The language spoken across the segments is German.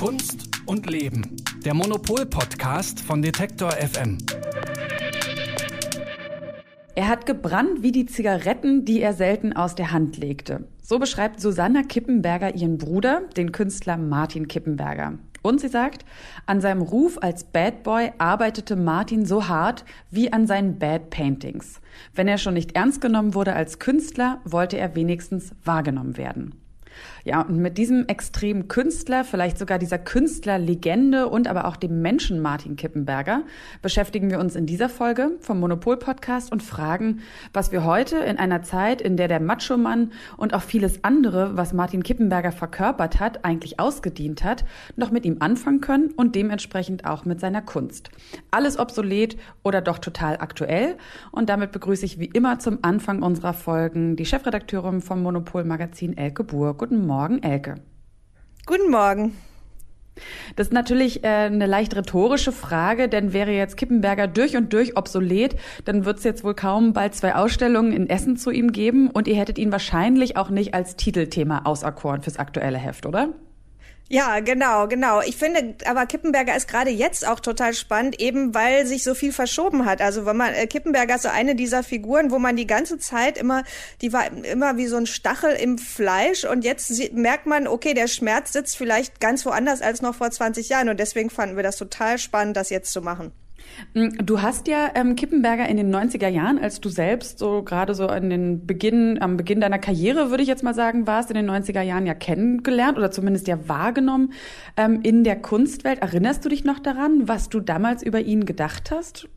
Kunst und Leben. Der Monopol-Podcast von Detektor FM. Er hat gebrannt wie die Zigaretten, die er selten aus der Hand legte. So beschreibt Susanna Kippenberger ihren Bruder, den Künstler Martin Kippenberger. Und sie sagt, an seinem Ruf als Bad Boy arbeitete Martin so hart wie an seinen Bad Paintings. Wenn er schon nicht ernst genommen wurde als Künstler, wollte er wenigstens wahrgenommen werden. Ja, und mit diesem extremen Künstler, vielleicht sogar dieser Künstlerlegende und aber auch dem Menschen Martin Kippenberger beschäftigen wir uns in dieser Folge vom Monopol Podcast und fragen, was wir heute in einer Zeit, in der der Macho-Mann und auch vieles andere, was Martin Kippenberger verkörpert hat, eigentlich ausgedient hat, noch mit ihm anfangen können und dementsprechend auch mit seiner Kunst. Alles obsolet oder doch total aktuell. Und damit begrüße ich wie immer zum Anfang unserer Folgen die Chefredakteurin vom Monopol Magazin Elke Buhr. Guten Morgen, Elke. Guten Morgen. Das ist natürlich äh, eine leicht rhetorische Frage, denn wäre jetzt Kippenberger durch und durch obsolet, dann wird es jetzt wohl kaum bald zwei Ausstellungen in Essen zu ihm geben und ihr hättet ihn wahrscheinlich auch nicht als Titelthema auserkoren fürs aktuelle Heft, oder? Ja, genau, genau. Ich finde, aber Kippenberger ist gerade jetzt auch total spannend, eben weil sich so viel verschoben hat. Also wenn man äh, Kippenberger ist so eine dieser Figuren, wo man die ganze Zeit immer, die war immer wie so ein Stachel im Fleisch und jetzt merkt man, okay, der Schmerz sitzt vielleicht ganz woanders als noch vor 20 Jahren und deswegen fanden wir das total spannend, das jetzt zu machen. Mm, du hast ja ähm, Kippenberger in den 90er Jahren, als du selbst so gerade so an den Beginn, am Beginn deiner Karriere, würde ich jetzt mal sagen, warst, in den 90er Jahren ja kennengelernt oder zumindest ja wahrgenommen ähm, in der Kunstwelt. Erinnerst du dich noch daran, was du damals über ihn gedacht hast?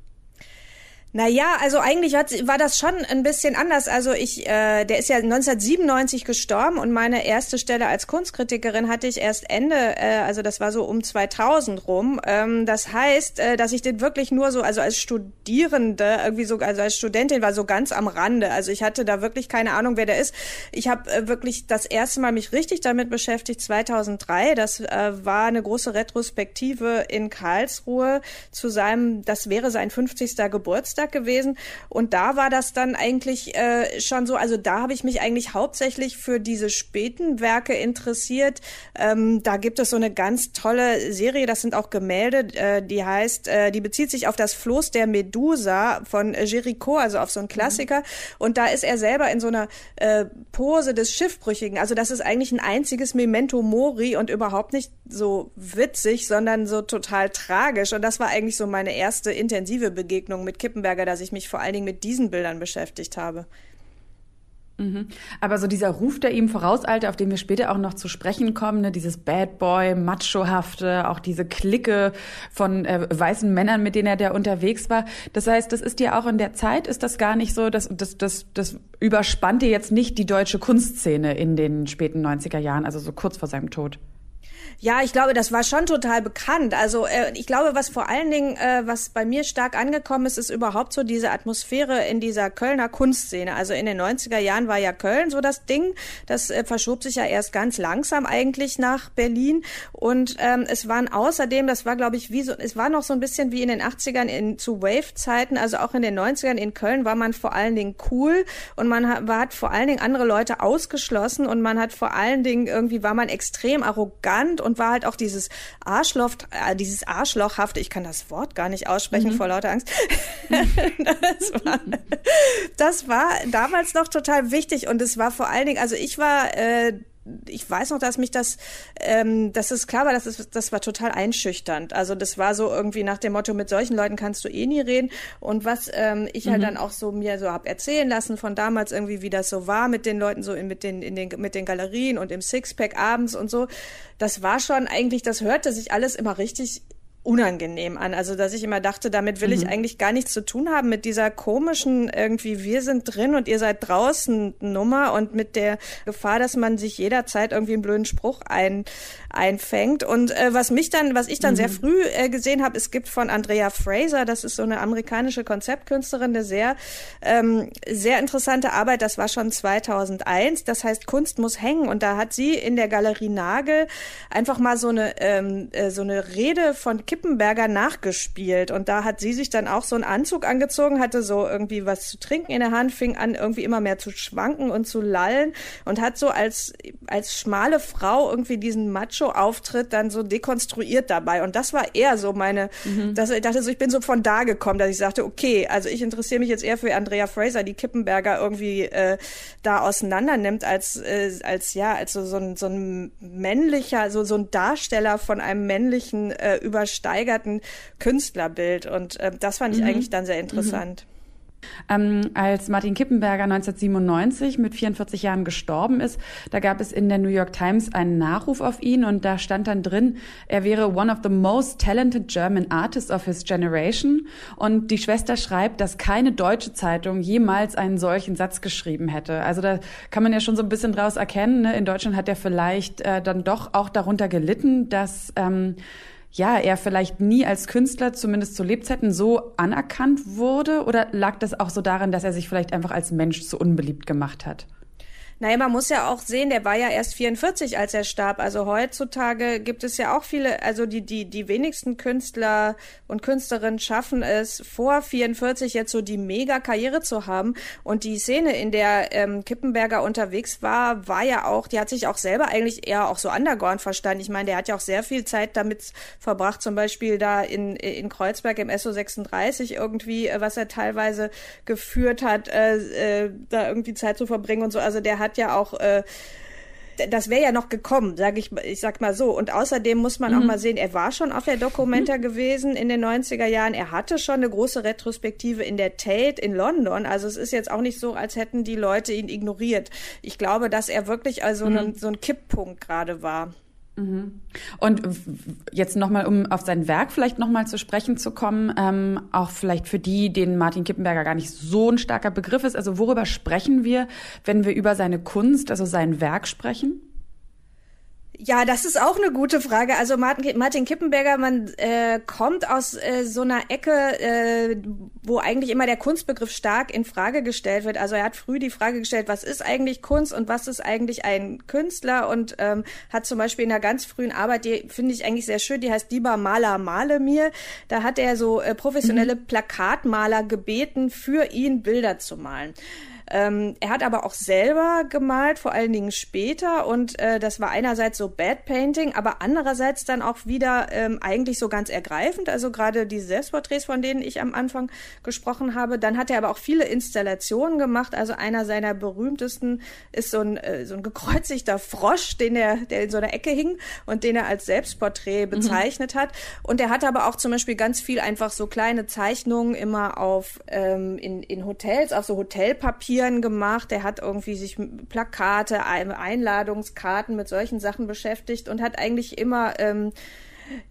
Naja, also eigentlich hat, war das schon ein bisschen anders. Also ich, äh, der ist ja 1997 gestorben und meine erste Stelle als Kunstkritikerin hatte ich erst Ende, äh, also das war so um 2000 rum. Ähm, das heißt, äh, dass ich den wirklich nur so, also als Studierende, irgendwie so, also als Studentin war so ganz am Rande. Also ich hatte da wirklich keine Ahnung, wer der ist. Ich habe äh, wirklich das erste Mal mich richtig damit beschäftigt 2003. Das äh, war eine große Retrospektive in Karlsruhe zu seinem, das wäre sein 50. Geburtstag. Geburtstag gewesen und da war das dann eigentlich äh, schon so, also da habe ich mich eigentlich hauptsächlich für diese späten Werke interessiert. Ähm, da gibt es so eine ganz tolle Serie, das sind auch Gemälde, äh, die heißt, äh, die bezieht sich auf das Floß der Medusa von Jericho, also auf so einen Klassiker mhm. und da ist er selber in so einer äh, Pose des Schiffbrüchigen. Also das ist eigentlich ein einziges Memento Mori und überhaupt nicht so witzig, sondern so total tragisch und das war eigentlich so meine erste intensive Begegnung mit Kippenberg Nürnberger, dass ich mich vor allen Dingen mit diesen Bildern beschäftigt habe. Mhm. Aber so dieser Ruf, der ihm vorauseilte, auf den wir später auch noch zu sprechen kommen, ne, dieses Bad Boy, Machohafte, auch diese Clique von äh, weißen Männern, mit denen er da unterwegs war. Das heißt, das ist ja auch in der Zeit, ist das gar nicht so, dass das, das, das überspannte jetzt nicht die deutsche Kunstszene in den späten 90er Jahren, also so kurz vor seinem Tod. Ja, ich glaube, das war schon total bekannt. Also äh, ich glaube, was vor allen Dingen, äh, was bei mir stark angekommen ist, ist überhaupt so diese Atmosphäre in dieser Kölner Kunstszene. Also in den 90er Jahren war ja Köln so das Ding. Das äh, verschob sich ja erst ganz langsam eigentlich nach Berlin. Und ähm, es waren außerdem, das war, glaube ich, wie so, es war noch so ein bisschen wie in den 80ern in, zu Wave-Zeiten, also auch in den 90ern in Köln war man vor allen Dingen cool und man hat, hat vor allen Dingen andere Leute ausgeschlossen und man hat vor allen Dingen irgendwie war man extrem arrogant und und war halt auch dieses Arschloch, äh, dieses Arschlochhafte, ich kann das Wort gar nicht aussprechen mhm. vor lauter Angst. das, war, das war damals noch total wichtig und es war vor allen Dingen, also ich war äh, ich weiß noch, dass mich das, ähm, das ist klar war, das, ist, das war total einschüchternd. Also das war so irgendwie nach dem Motto, mit solchen Leuten kannst du eh nie reden. Und was ähm, ich halt mhm. halt dann auch so mir so hab erzählen lassen von damals irgendwie, wie das so war mit den Leuten so in, mit den in den mit den Galerien und im Sixpack abends und so, das war schon eigentlich, das hörte sich alles immer richtig unangenehm an. Also, dass ich immer dachte, damit will mhm. ich eigentlich gar nichts zu tun haben mit dieser komischen irgendwie, wir sind drin und ihr seid draußen Nummer und mit der Gefahr, dass man sich jederzeit irgendwie einen blöden Spruch ein, einfängt. Und äh, was mich dann, was ich dann mhm. sehr früh äh, gesehen habe, es gibt von Andrea Fraser, das ist so eine amerikanische Konzeptkünstlerin, eine sehr, ähm, sehr interessante Arbeit, das war schon 2001, das heißt Kunst muss hängen und da hat sie in der Galerie Nagel einfach mal so eine, ähm, äh, so eine Rede von Kippenberger nachgespielt. Und da hat sie sich dann auch so einen Anzug angezogen, hatte so irgendwie was zu trinken in der Hand, fing an irgendwie immer mehr zu schwanken und zu lallen und hat so als, als schmale Frau irgendwie diesen Macho-Auftritt dann so dekonstruiert dabei. Und das war eher so meine, mhm. dass ich dachte so, ich bin so von da gekommen, dass ich sagte, okay, also ich interessiere mich jetzt eher für Andrea Fraser, die Kippenberger irgendwie äh, da auseinander nimmt, als, äh, als ja, als so, so, ein, so ein männlicher, so, so ein Darsteller von einem männlichen, äh, übersteigerten Künstlerbild. Und äh, das fand ich mhm. eigentlich dann sehr interessant. Mhm. Ähm, als Martin Kippenberger 1997 mit 44 Jahren gestorben ist, da gab es in der New York Times einen Nachruf auf ihn und da stand dann drin, er wäre one of the most talented German artists of his generation. Und die Schwester schreibt, dass keine deutsche Zeitung jemals einen solchen Satz geschrieben hätte. Also da kann man ja schon so ein bisschen draus erkennen. Ne? In Deutschland hat er vielleicht äh, dann doch auch darunter gelitten, dass ähm, ja, er vielleicht nie als Künstler, zumindest zu Lebzeiten, so anerkannt wurde? Oder lag das auch so daran, dass er sich vielleicht einfach als Mensch so unbeliebt gemacht hat? Naja, man muss ja auch sehen, der war ja erst 44, als er starb. Also heutzutage gibt es ja auch viele, also die, die, die wenigsten Künstler und Künstlerinnen schaffen es, vor 44 jetzt so die Mega-Karriere zu haben. Und die Szene, in der ähm, Kippenberger unterwegs war, war ja auch, die hat sich auch selber eigentlich eher auch so underground verstanden. Ich meine, der hat ja auch sehr viel Zeit damit verbracht, zum Beispiel da in, in Kreuzberg im SO 36 irgendwie, äh, was er teilweise geführt hat, äh, äh, da irgendwie Zeit zu verbringen und so. Also der hat hat ja auch äh, das wäre ja noch gekommen, sage ich, ich sag mal so. Und außerdem muss man mhm. auch mal sehen, er war schon auf der Documenta mhm. gewesen in den 90er Jahren. Er hatte schon eine große Retrospektive in der Tate in London. Also es ist jetzt auch nicht so, als hätten die Leute ihn ignoriert. Ich glaube, dass er wirklich also mhm. ein, so ein Kipppunkt gerade war. Und jetzt nochmal, um auf sein Werk vielleicht nochmal zu sprechen zu kommen, ähm, auch vielleicht für die, denen Martin Kippenberger gar nicht so ein starker Begriff ist. Also worüber sprechen wir, wenn wir über seine Kunst, also sein Werk sprechen? Ja, das ist auch eine gute Frage. Also Martin, Martin Kippenberger, man äh, kommt aus äh, so einer Ecke, äh, wo eigentlich immer der Kunstbegriff stark in Frage gestellt wird. Also er hat früh die Frage gestellt, was ist eigentlich Kunst und was ist eigentlich ein Künstler und ähm, hat zum Beispiel in einer ganz frühen Arbeit, die finde ich eigentlich sehr schön, die heißt Lieber Maler, male mir. Da hat er so äh, professionelle mhm. Plakatmaler gebeten, für ihn Bilder zu malen. Ähm, er hat aber auch selber gemalt, vor allen Dingen später. Und äh, das war einerseits so Bad Painting, aber andererseits dann auch wieder ähm, eigentlich so ganz ergreifend. Also gerade die Selbstporträts, von denen ich am Anfang gesprochen habe. Dann hat er aber auch viele Installationen gemacht. Also einer seiner berühmtesten ist so ein, äh, so ein gekreuzigter Frosch, den er, der in so einer Ecke hing und den er als Selbstporträt mhm. bezeichnet mhm. hat. Und er hat aber auch zum Beispiel ganz viel einfach so kleine Zeichnungen immer auf ähm, in, in Hotels, auf so Hotelpapier Papieren gemacht. Er hat irgendwie sich Plakate, Einladungskarten mit solchen Sachen beschäftigt und hat eigentlich immer ähm,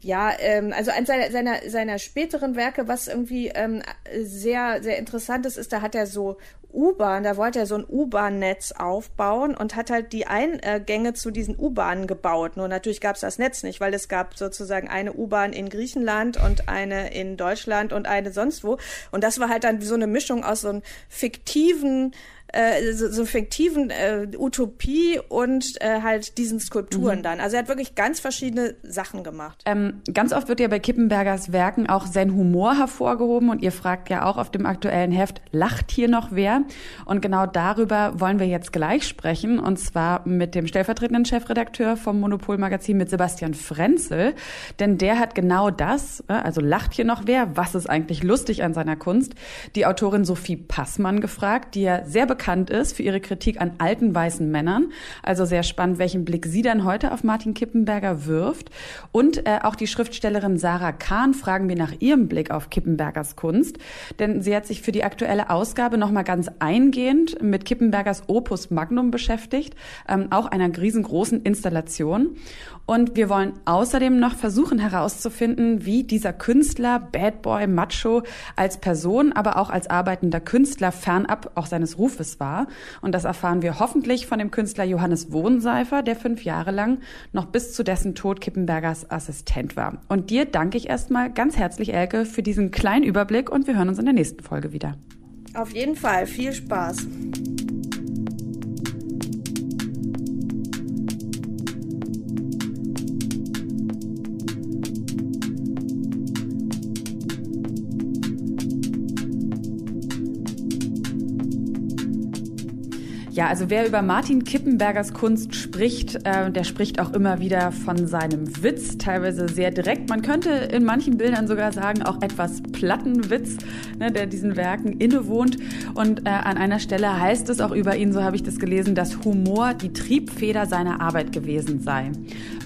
ja, ähm, also eines seiner, seiner, seiner späteren Werke, was irgendwie ähm, sehr, sehr interessant ist, ist, da hat er so U-Bahn, da wollte er so ein U-Bahn-Netz aufbauen und hat halt die Eingänge zu diesen U-Bahnen gebaut. Nur natürlich gab es das Netz nicht, weil es gab sozusagen eine U-Bahn in Griechenland und eine in Deutschland und eine sonst wo. Und das war halt dann so eine Mischung aus so einem fiktiven äh, so, so fiktiven äh, Utopie und äh, halt diesen Skulpturen mhm. dann. Also er hat wirklich ganz verschiedene Sachen gemacht. Ähm, ganz oft wird ja bei Kippenbergers Werken auch sein Humor hervorgehoben und ihr fragt ja auch auf dem aktuellen Heft, lacht hier noch wer? Und genau darüber wollen wir jetzt gleich sprechen und zwar mit dem stellvertretenden Chefredakteur vom Monopol-Magazin, mit Sebastian Frenzel, denn der hat genau das, äh, also lacht hier noch wer? Was ist eigentlich lustig an seiner Kunst? Die Autorin Sophie Passmann gefragt, die ja sehr bekannt bekannt ist für ihre Kritik an alten weißen Männern. Also sehr spannend, welchen Blick sie dann heute auf Martin Kippenberger wirft. Und äh, auch die Schriftstellerin Sarah Kahn fragen wir nach ihrem Blick auf Kippenbergers Kunst. Denn sie hat sich für die aktuelle Ausgabe nochmal ganz eingehend mit Kippenbergers Opus Magnum beschäftigt, ähm, auch einer riesengroßen Installation. Und wir wollen außerdem noch versuchen herauszufinden, wie dieser Künstler, Bad Boy, Macho als Person, aber auch als arbeitender Künstler fernab auch seines Rufes war. Und das erfahren wir hoffentlich von dem Künstler Johannes Wohnseifer, der fünf Jahre lang noch bis zu dessen Tod Kippenbergers Assistent war. Und dir danke ich erstmal ganz herzlich, Elke, für diesen kleinen Überblick und wir hören uns in der nächsten Folge wieder. Auf jeden Fall. Viel Spaß. Ja, also wer über Martin Kippenbergers Kunst spricht, äh, der spricht auch immer wieder von seinem Witz, teilweise sehr direkt. Man könnte in manchen Bildern sogar sagen, auch etwas Plattenwitz, ne, der diesen Werken innewohnt. Und äh, an einer Stelle heißt es auch über ihn, so habe ich das gelesen, dass Humor die Triebfeder seiner Arbeit gewesen sei.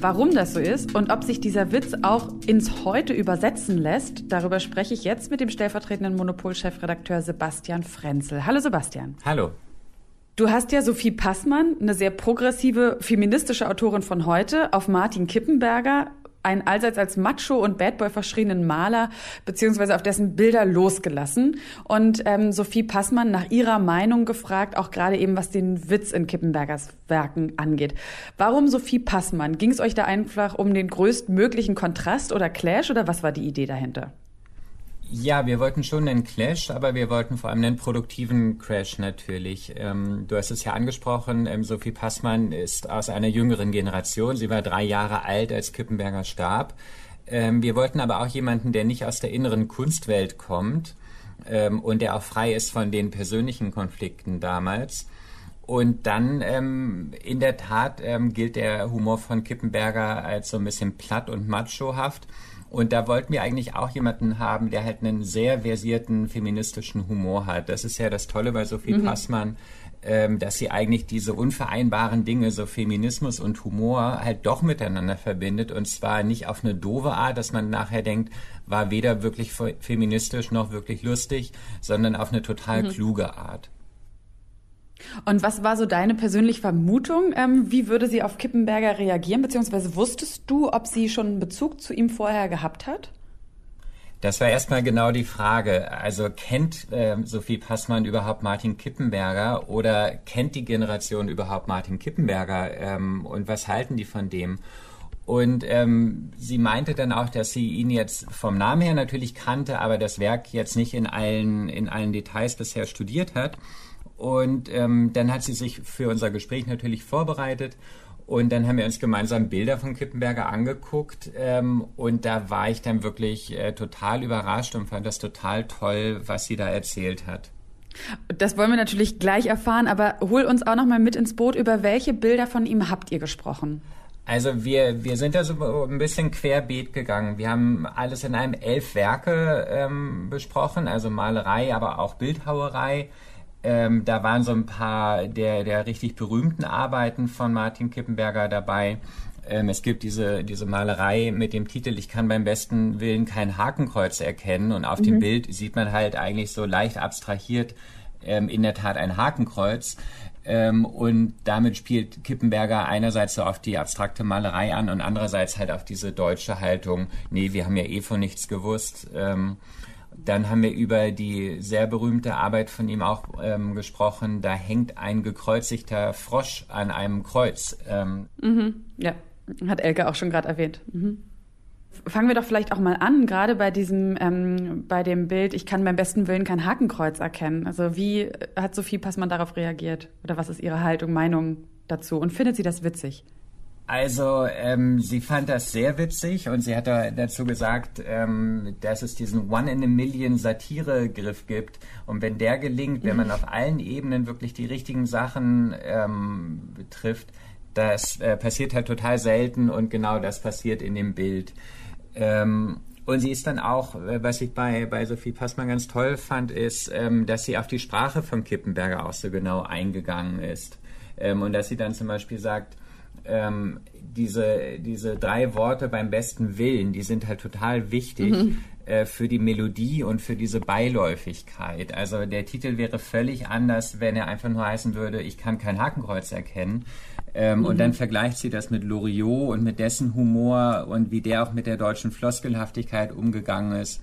Warum das so ist und ob sich dieser Witz auch ins Heute übersetzen lässt, darüber spreche ich jetzt mit dem stellvertretenden Monopol-Chefredakteur Sebastian Frenzel. Hallo Sebastian. Hallo. Du hast ja Sophie Passmann, eine sehr progressive feministische Autorin von heute, auf Martin Kippenberger, einen allseits als Macho und Badboy verschrienen Maler beziehungsweise auf dessen Bilder losgelassen und ähm, Sophie Passmann nach ihrer Meinung gefragt, auch gerade eben was den Witz in Kippenbergers Werken angeht. Warum Sophie Passmann? Ging es euch da einfach um den größtmöglichen Kontrast oder Clash oder was war die Idee dahinter? Ja, wir wollten schon einen Clash, aber wir wollten vor allem einen produktiven Crash natürlich. Ähm, du hast es ja angesprochen, ähm, Sophie Passmann ist aus einer jüngeren Generation. Sie war drei Jahre alt, als Kippenberger starb. Ähm, wir wollten aber auch jemanden, der nicht aus der inneren Kunstwelt kommt ähm, und der auch frei ist von den persönlichen Konflikten damals. Und dann ähm, in der Tat ähm, gilt der Humor von Kippenberger als so ein bisschen platt und machohaft. Und da wollten wir eigentlich auch jemanden haben, der halt einen sehr versierten feministischen Humor hat. Das ist ja das Tolle bei Sophie mhm. Passmann, ähm, dass sie eigentlich diese unvereinbaren Dinge, so Feminismus und Humor, halt doch miteinander verbindet. Und zwar nicht auf eine doofe Art, dass man nachher denkt, war weder wirklich feministisch noch wirklich lustig, sondern auf eine total mhm. kluge Art. Und was war so deine persönliche Vermutung? Ähm, wie würde sie auf Kippenberger reagieren? Beziehungsweise wusstest du, ob sie schon einen Bezug zu ihm vorher gehabt hat? Das war erstmal genau die Frage. Also kennt äh, Sophie Passmann überhaupt Martin Kippenberger oder kennt die Generation überhaupt Martin Kippenberger ähm, und was halten die von dem? Und ähm, sie meinte dann auch, dass sie ihn jetzt vom Namen her natürlich kannte, aber das Werk jetzt nicht in allen, in allen Details bisher studiert hat. Und ähm, dann hat sie sich für unser Gespräch natürlich vorbereitet. Und dann haben wir uns gemeinsam Bilder von Kippenberger angeguckt. Ähm, und da war ich dann wirklich äh, total überrascht und fand das total toll, was sie da erzählt hat. Das wollen wir natürlich gleich erfahren, aber hol uns auch noch mal mit ins Boot. Über welche Bilder von ihm habt ihr gesprochen? Also wir, wir sind da so ein bisschen querbeet gegangen. Wir haben alles in einem elf Werke ähm, besprochen, also Malerei, aber auch Bildhauerei. Ähm, da waren so ein paar der, der richtig berühmten Arbeiten von Martin Kippenberger dabei. Ähm, es gibt diese, diese Malerei mit dem Titel Ich kann beim besten Willen kein Hakenkreuz erkennen. Und auf mhm. dem Bild sieht man halt eigentlich so leicht abstrahiert ähm, in der Tat ein Hakenkreuz. Ähm, und damit spielt Kippenberger einerseits so auf die abstrakte Malerei an und andererseits halt auf diese deutsche Haltung, nee, wir haben ja eh von nichts gewusst. Dann haben wir über die sehr berühmte Arbeit von ihm auch ähm, gesprochen. Da hängt ein gekreuzigter Frosch an einem Kreuz. Ähm mhm. Ja, hat Elke auch schon gerade erwähnt. Mhm. Fangen wir doch vielleicht auch mal an, gerade bei diesem, ähm, bei dem Bild, ich kann beim besten Willen kein Hakenkreuz erkennen. Also wie hat Sophie Passmann darauf reagiert? Oder was ist ihre Haltung, Meinung dazu? Und findet sie das witzig? Also ähm, sie fand das sehr witzig und sie hat da dazu gesagt, ähm, dass es diesen One in a Million Satire-Griff gibt und wenn der gelingt, wenn man auf allen Ebenen wirklich die richtigen Sachen ähm, betrifft, das äh, passiert halt total selten und genau das passiert in dem Bild. Ähm, und sie ist dann auch, äh, was ich bei, bei Sophie Passmann ganz toll fand, ist, ähm, dass sie auf die Sprache von Kippenberger auch so genau eingegangen ist. Ähm, und dass sie dann zum Beispiel sagt, ähm, diese, diese drei Worte beim besten Willen, die sind halt total wichtig mhm. äh, für die Melodie und für diese Beiläufigkeit. Also der Titel wäre völlig anders, wenn er einfach nur heißen würde, ich kann kein Hakenkreuz erkennen. Ähm, mhm. Und dann vergleicht sie das mit Loriot und mit dessen Humor und wie der auch mit der deutschen Floskelhaftigkeit umgegangen ist.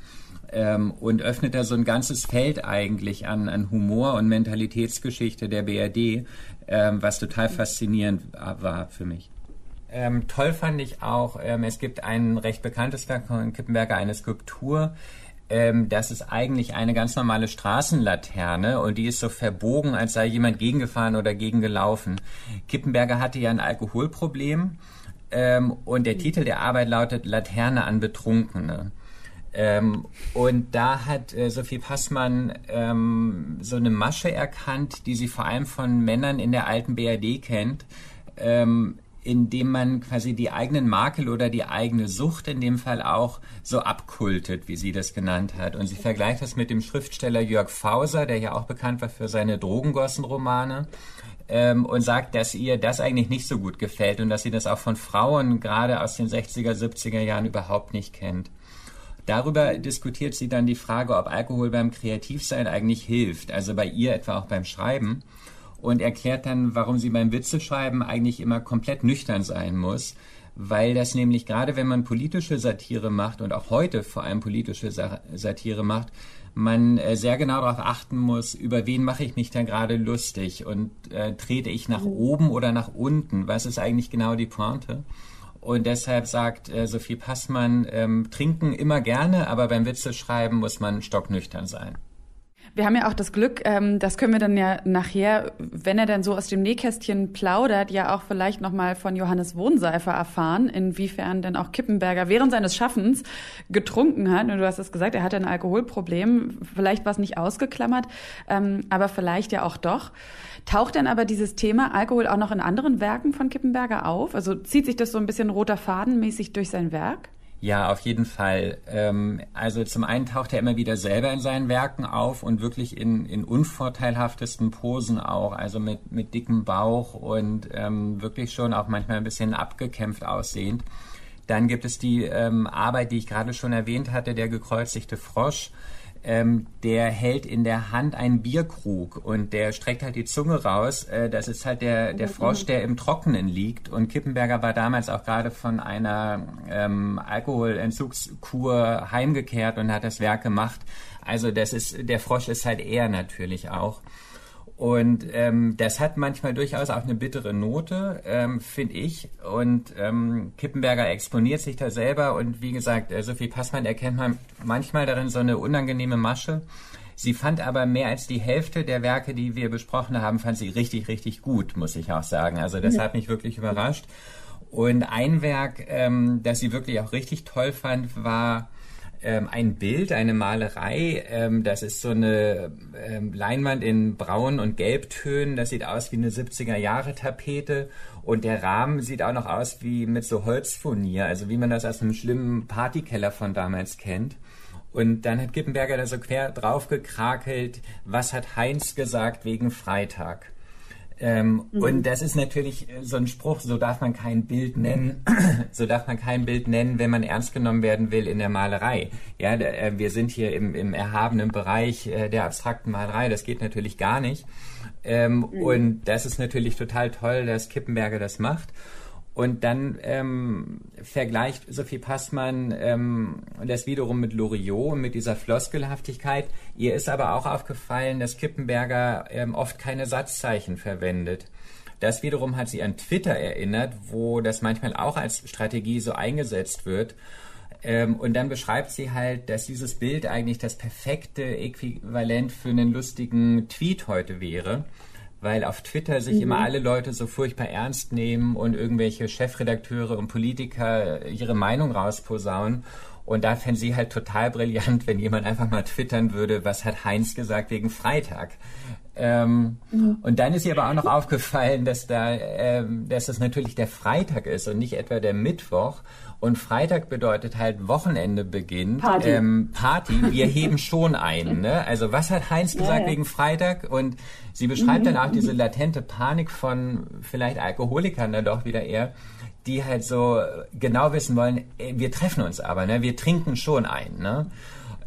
Ähm, und öffnet da so ein ganzes Feld eigentlich an, an Humor und Mentalitätsgeschichte der BRD, ähm, was total faszinierend war für mich. Ähm, toll fand ich auch, ähm, es gibt ein recht bekanntes Werk von Kippenberger, eine Skulptur, ähm, das ist eigentlich eine ganz normale Straßenlaterne und die ist so verbogen, als sei jemand gegengefahren oder gegengelaufen. Kippenberger hatte ja ein Alkoholproblem ähm, und der Titel der Arbeit lautet Laterne an Betrunkene. Ähm, und da hat äh, Sophie Passmann ähm, so eine Masche erkannt, die sie vor allem von Männern in der alten BRD kennt, ähm, indem man quasi die eigenen Makel oder die eigene Sucht in dem Fall auch so abkultet, wie sie das genannt hat. Und sie vergleicht das mit dem Schriftsteller Jörg Fauser, der ja auch bekannt war für seine Drogengossenromane. Ähm, und sagt, dass ihr das eigentlich nicht so gut gefällt und dass sie das auch von Frauen gerade aus den 60er, 70er Jahren überhaupt nicht kennt. Darüber diskutiert sie dann die Frage, ob Alkohol beim Kreativsein eigentlich hilft, also bei ihr etwa auch beim Schreiben und erklärt dann, warum sie beim Witzeschreiben eigentlich immer komplett nüchtern sein muss, weil das nämlich gerade wenn man politische Satire macht und auch heute vor allem politische Satire macht, man äh, sehr genau darauf achten muss, über wen mache ich mich da gerade lustig und äh, trete ich nach oben oder nach unten, was ist eigentlich genau die Pointe? Und deshalb sagt äh, Sophie Passmann, ähm, trinken immer gerne, aber beim Witzeschreiben muss man stocknüchtern sein. Wir haben ja auch das Glück, ähm, das können wir dann ja nachher, wenn er dann so aus dem Nähkästchen plaudert, ja auch vielleicht nochmal von Johannes Wohnseifer erfahren, inwiefern denn auch Kippenberger während seines Schaffens getrunken hat. Und du hast es gesagt, er hatte ein Alkoholproblem. Vielleicht war es nicht ausgeklammert, ähm, aber vielleicht ja auch doch. Taucht denn aber dieses Thema Alkohol auch noch in anderen Werken von Kippenberger auf? Also zieht sich das so ein bisschen roter Faden mäßig durch sein Werk? Ja, auf jeden Fall. Ähm, also zum einen taucht er immer wieder selber in seinen Werken auf und wirklich in, in unvorteilhaftesten Posen auch, also mit, mit dickem Bauch und ähm, wirklich schon auch manchmal ein bisschen abgekämpft aussehend. Dann gibt es die ähm, Arbeit, die ich gerade schon erwähnt hatte, der gekreuzigte Frosch ähm, der hält in der Hand einen Bierkrug und der streckt halt die Zunge raus. Äh, das ist halt der, der Frosch, der im Trockenen liegt. Und Kippenberger war damals auch gerade von einer ähm, Alkoholentzugskur heimgekehrt und hat das Werk gemacht. Also das ist, der Frosch ist halt er natürlich auch. Und ähm, das hat manchmal durchaus auch eine bittere Note, ähm, finde ich. Und ähm, Kippenberger exponiert sich da selber. Und wie gesagt, äh, Sophie Passmann erkennt man manchmal darin so eine unangenehme Masche. Sie fand aber mehr als die Hälfte der Werke, die wir besprochen haben, fand sie richtig, richtig gut, muss ich auch sagen. Also das hat mich wirklich überrascht. Und ein Werk, ähm, das sie wirklich auch richtig toll fand, war ähm, ein Bild, eine Malerei. Ähm, das ist so eine ähm, Leinwand in Braun- und Gelbtönen. Das sieht aus wie eine 70er-Jahre-Tapete. Und der Rahmen sieht auch noch aus wie mit so Holzfurnier, also wie man das aus einem schlimmen Partykeller von damals kennt. Und dann hat Kippenberger da so quer drauf gekrakelt, was hat Heinz gesagt wegen Freitag? Ähm, mhm. Und das ist natürlich äh, so ein Spruch, so darf man kein Bild nennen, so darf man kein Bild nennen, wenn man ernst genommen werden will in der Malerei. Ja, äh, wir sind hier im, im erhabenen Bereich äh, der abstrakten Malerei, das geht natürlich gar nicht. Ähm, mhm. Und das ist natürlich total toll, dass Kippenberger das macht. Und dann ähm, vergleicht Sophie Passmann ähm, das wiederum mit Loriot, mit dieser Floskelhaftigkeit. Ihr ist aber auch aufgefallen, dass Kippenberger ähm, oft keine Satzzeichen verwendet. Das wiederum hat sie an Twitter erinnert, wo das manchmal auch als Strategie so eingesetzt wird. Ähm, und dann beschreibt sie halt, dass dieses Bild eigentlich das perfekte Äquivalent für einen lustigen Tweet heute wäre weil auf Twitter sich mhm. immer alle Leute so furchtbar ernst nehmen und irgendwelche Chefredakteure und Politiker ihre Meinung rausposaunen. Und da fände sie halt total brillant, wenn jemand einfach mal twittern würde, was hat Heinz gesagt wegen Freitag. Ähm, mhm. Und dann ist ihr aber auch noch aufgefallen, dass da, ähm, dass es natürlich der Freitag ist und nicht etwa der Mittwoch. Und Freitag bedeutet halt Wochenende beginnt. Party. Ähm, Party. Wir heben schon ein. Ne? Also was hat Heinz gesagt ja, ja. wegen Freitag? Und sie beschreibt mhm. dann auch diese latente Panik von vielleicht Alkoholikern dann doch wieder eher, die halt so genau wissen wollen, wir treffen uns aber, ne? wir trinken schon ein. Ne?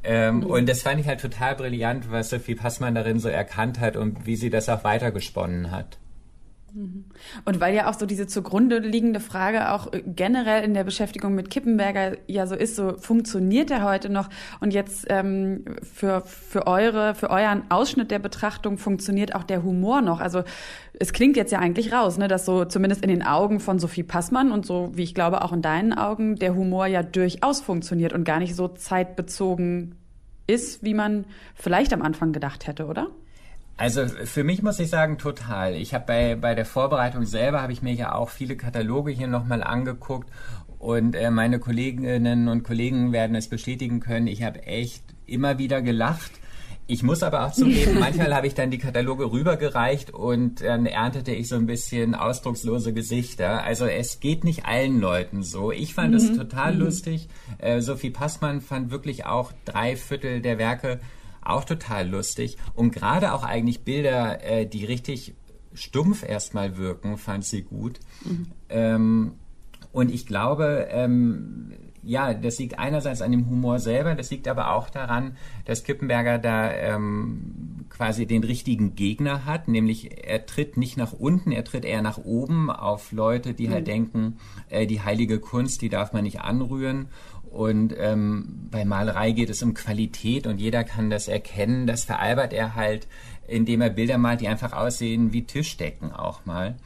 Ähm, mhm. Und das fand ich halt total brillant, was Sophie Passmann darin so erkannt hat und wie sie das auch weitergesponnen hat. Und weil ja auch so diese zugrunde liegende Frage auch äh, generell in der Beschäftigung mit Kippenberger ja so ist, so funktioniert er heute noch? Und jetzt ähm, für, für eure, für euren Ausschnitt der Betrachtung funktioniert auch der Humor noch. Also es klingt jetzt ja eigentlich raus, ne, dass so zumindest in den Augen von Sophie Passmann und so, wie ich glaube, auch in deinen Augen, der Humor ja durchaus funktioniert und gar nicht so zeitbezogen ist, wie man vielleicht am Anfang gedacht hätte, oder? Also für mich muss ich sagen, total. Ich habe bei, bei der Vorbereitung selber, habe ich mir ja auch viele Kataloge hier nochmal angeguckt Und äh, meine Kolleginnen und Kollegen werden es bestätigen können. Ich habe echt immer wieder gelacht. Ich muss aber auch zugeben, manchmal habe ich dann die Kataloge rübergereicht und dann ernte ich so ein bisschen ausdruckslose Gesichter. Also es geht nicht allen Leuten so. Ich fand es mhm. total mhm. lustig. Äh, Sophie Passmann fand wirklich auch drei Viertel der Werke auch total lustig. Und gerade auch eigentlich Bilder, äh, die richtig stumpf erstmal wirken, fand sie gut. Mhm. Ähm, und ich glaube, ähm, ja, das liegt einerseits an dem Humor selber, das liegt aber auch daran, dass Kippenberger da ähm, quasi den richtigen Gegner hat, nämlich er tritt nicht nach unten, er tritt eher nach oben auf Leute, die halt mhm. halt denken, äh, die heilige Kunst, die darf man nicht anrühren. Und ähm, bei Malerei geht es um Qualität und jeder kann das erkennen. Das veralbert er halt, indem er Bilder malt, die einfach aussehen wie Tischdecken auch mal.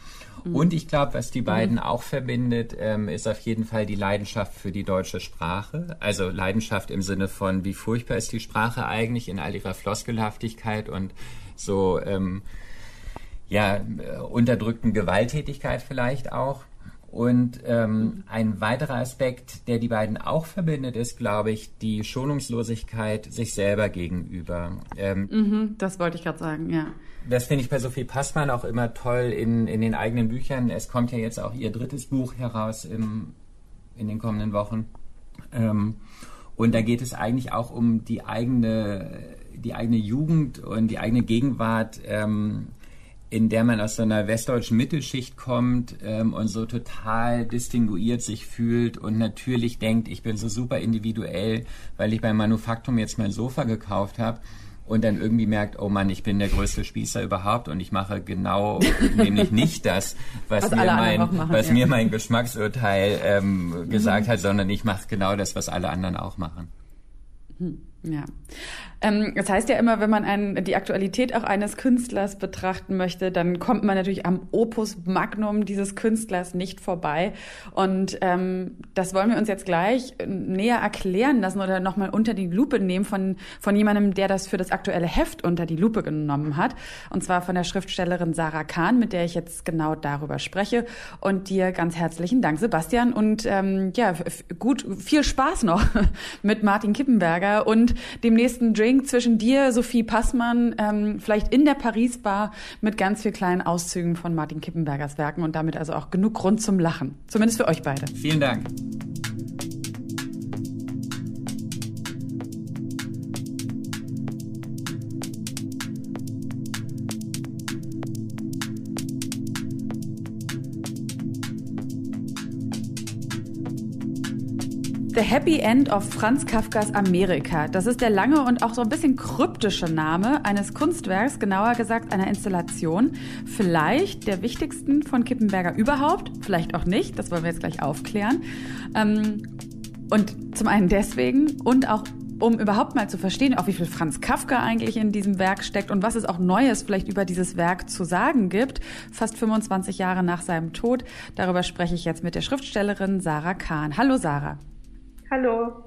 Mhm. Und ich glaube, was die beiden mhm. auch verbindet, ähm, ist auf jeden Fall die Leidenschaft für die deutsche Sprache. Also Leidenschaft im Sinne von, wie furchtbar ist die Sprache eigentlich in all ihrer Floskelhaftigkeit und so ähm, ja äh, unterdrückten Gewalttätigkeit vielleicht auch. Und ähm, ein weiterer Aspekt, der die beiden auch verbindet, ist, glaube ich, die Schonungslosigkeit sich selber gegenüber. Ähm, mhm, das wollte ich gerade sagen, ja. Das finde ich bei Sophie Passmann auch immer toll in, in den eigenen Büchern. Es kommt ja jetzt auch ihr drittes Buch heraus im, in den kommenden Wochen. Ähm, und da geht es eigentlich auch um die eigene, die eigene Jugend und die eigene Gegenwart. Ähm, in der man aus so einer westdeutschen Mittelschicht kommt ähm, und so total distinguiert sich fühlt und natürlich denkt, ich bin so super individuell, weil ich beim Manufaktum jetzt mein Sofa gekauft habe und dann irgendwie merkt, oh Mann, ich bin der größte Spießer überhaupt und ich mache genau nämlich nicht das, was, was mir, mein, machen, was ja. mir mein Geschmacksurteil ähm, gesagt mhm. hat, sondern ich mache genau das, was alle anderen auch machen. Hm. Ja. Ähm, das heißt ja immer, wenn man ein, die Aktualität auch eines Künstlers betrachten möchte, dann kommt man natürlich am Opus Magnum dieses Künstlers nicht vorbei. Und ähm, das wollen wir uns jetzt gleich näher erklären lassen oder nochmal unter die Lupe nehmen von, von jemandem, der das für das aktuelle Heft unter die Lupe genommen hat. Und zwar von der Schriftstellerin Sarah Kahn, mit der ich jetzt genau darüber spreche. Und dir ganz herzlichen Dank, Sebastian. Und ähm, ja, gut, viel Spaß noch mit Martin Kippenberger und dem nächsten Drink zwischen dir, Sophie Passmann, ähm, vielleicht in der Paris-Bar mit ganz viel kleinen Auszügen von Martin Kippenbergers Werken und damit also auch genug Grund zum Lachen. Zumindest für euch beide. Vielen Dank. The Happy End of Franz Kafkas Amerika. Das ist der lange und auch so ein bisschen kryptische Name eines Kunstwerks, genauer gesagt einer Installation. Vielleicht der wichtigsten von Kippenberger überhaupt, vielleicht auch nicht, das wollen wir jetzt gleich aufklären. Ähm, und zum einen deswegen und auch um überhaupt mal zu verstehen, auch wie viel Franz Kafka eigentlich in diesem Werk steckt und was es auch Neues vielleicht über dieses Werk zu sagen gibt, fast 25 Jahre nach seinem Tod. Darüber spreche ich jetzt mit der Schriftstellerin Sarah Kahn. Hallo Sarah. Hallo.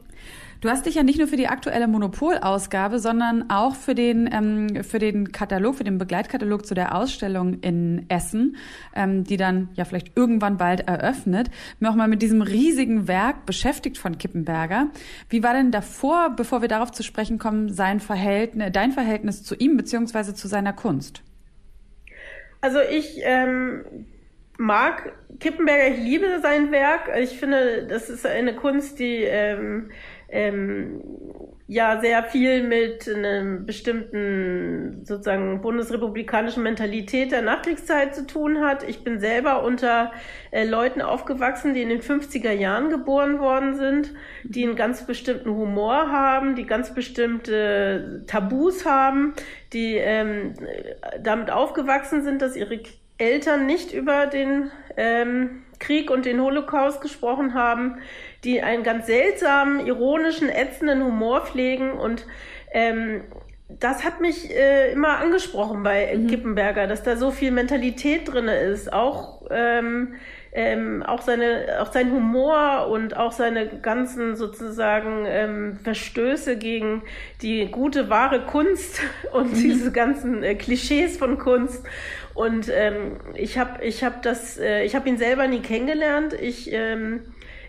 Du hast dich ja nicht nur für die aktuelle Monopol-Ausgabe, sondern auch für den, ähm, für den Katalog, für den Begleitkatalog zu der Ausstellung in Essen, ähm, die dann ja vielleicht irgendwann bald eröffnet, mir auch mal mit diesem riesigen Werk beschäftigt von Kippenberger. Wie war denn davor, bevor wir darauf zu sprechen kommen, sein Verhältnis, dein Verhältnis zu ihm beziehungsweise zu seiner Kunst? Also ich ähm, mag Kippenberger, ich liebe sein Werk. Ich finde, das ist eine Kunst, die ähm, ähm, ja sehr viel mit einer bestimmten sozusagen bundesrepublikanischen Mentalität der Nachkriegszeit zu tun hat. Ich bin selber unter äh, Leuten aufgewachsen, die in den 50er Jahren geboren worden sind, die einen ganz bestimmten Humor haben, die ganz bestimmte Tabus haben, die ähm, damit aufgewachsen sind, dass ihre Eltern nicht über den ähm, Krieg und den Holocaust gesprochen haben, die einen ganz seltsamen, ironischen, ätzenden Humor pflegen und ähm, das hat mich äh, immer angesprochen bei mhm. Kippenberger, dass da so viel Mentalität drin ist, auch ähm, ähm, auch seine auch sein Humor und auch seine ganzen sozusagen ähm, Verstöße gegen die gute wahre Kunst und mhm. diese ganzen äh, Klischees von Kunst und ähm, ich habe ich hab das, äh, ich habe ihn selber nie kennengelernt. Ich ähm,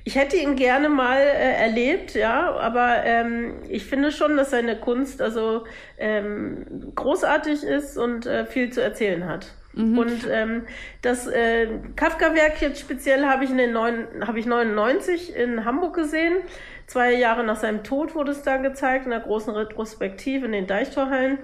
ich hätte ihn gerne mal äh, erlebt, ja, aber ähm, ich finde schon, dass seine Kunst also ähm, großartig ist und äh, viel zu erzählen hat. Mhm. Und ähm, das äh, Kafka-Werk jetzt speziell habe ich in den neun, habe ich 99 in Hamburg gesehen. Zwei Jahre nach seinem Tod wurde es da gezeigt in der großen Retrospektive in den Deichtorhallen.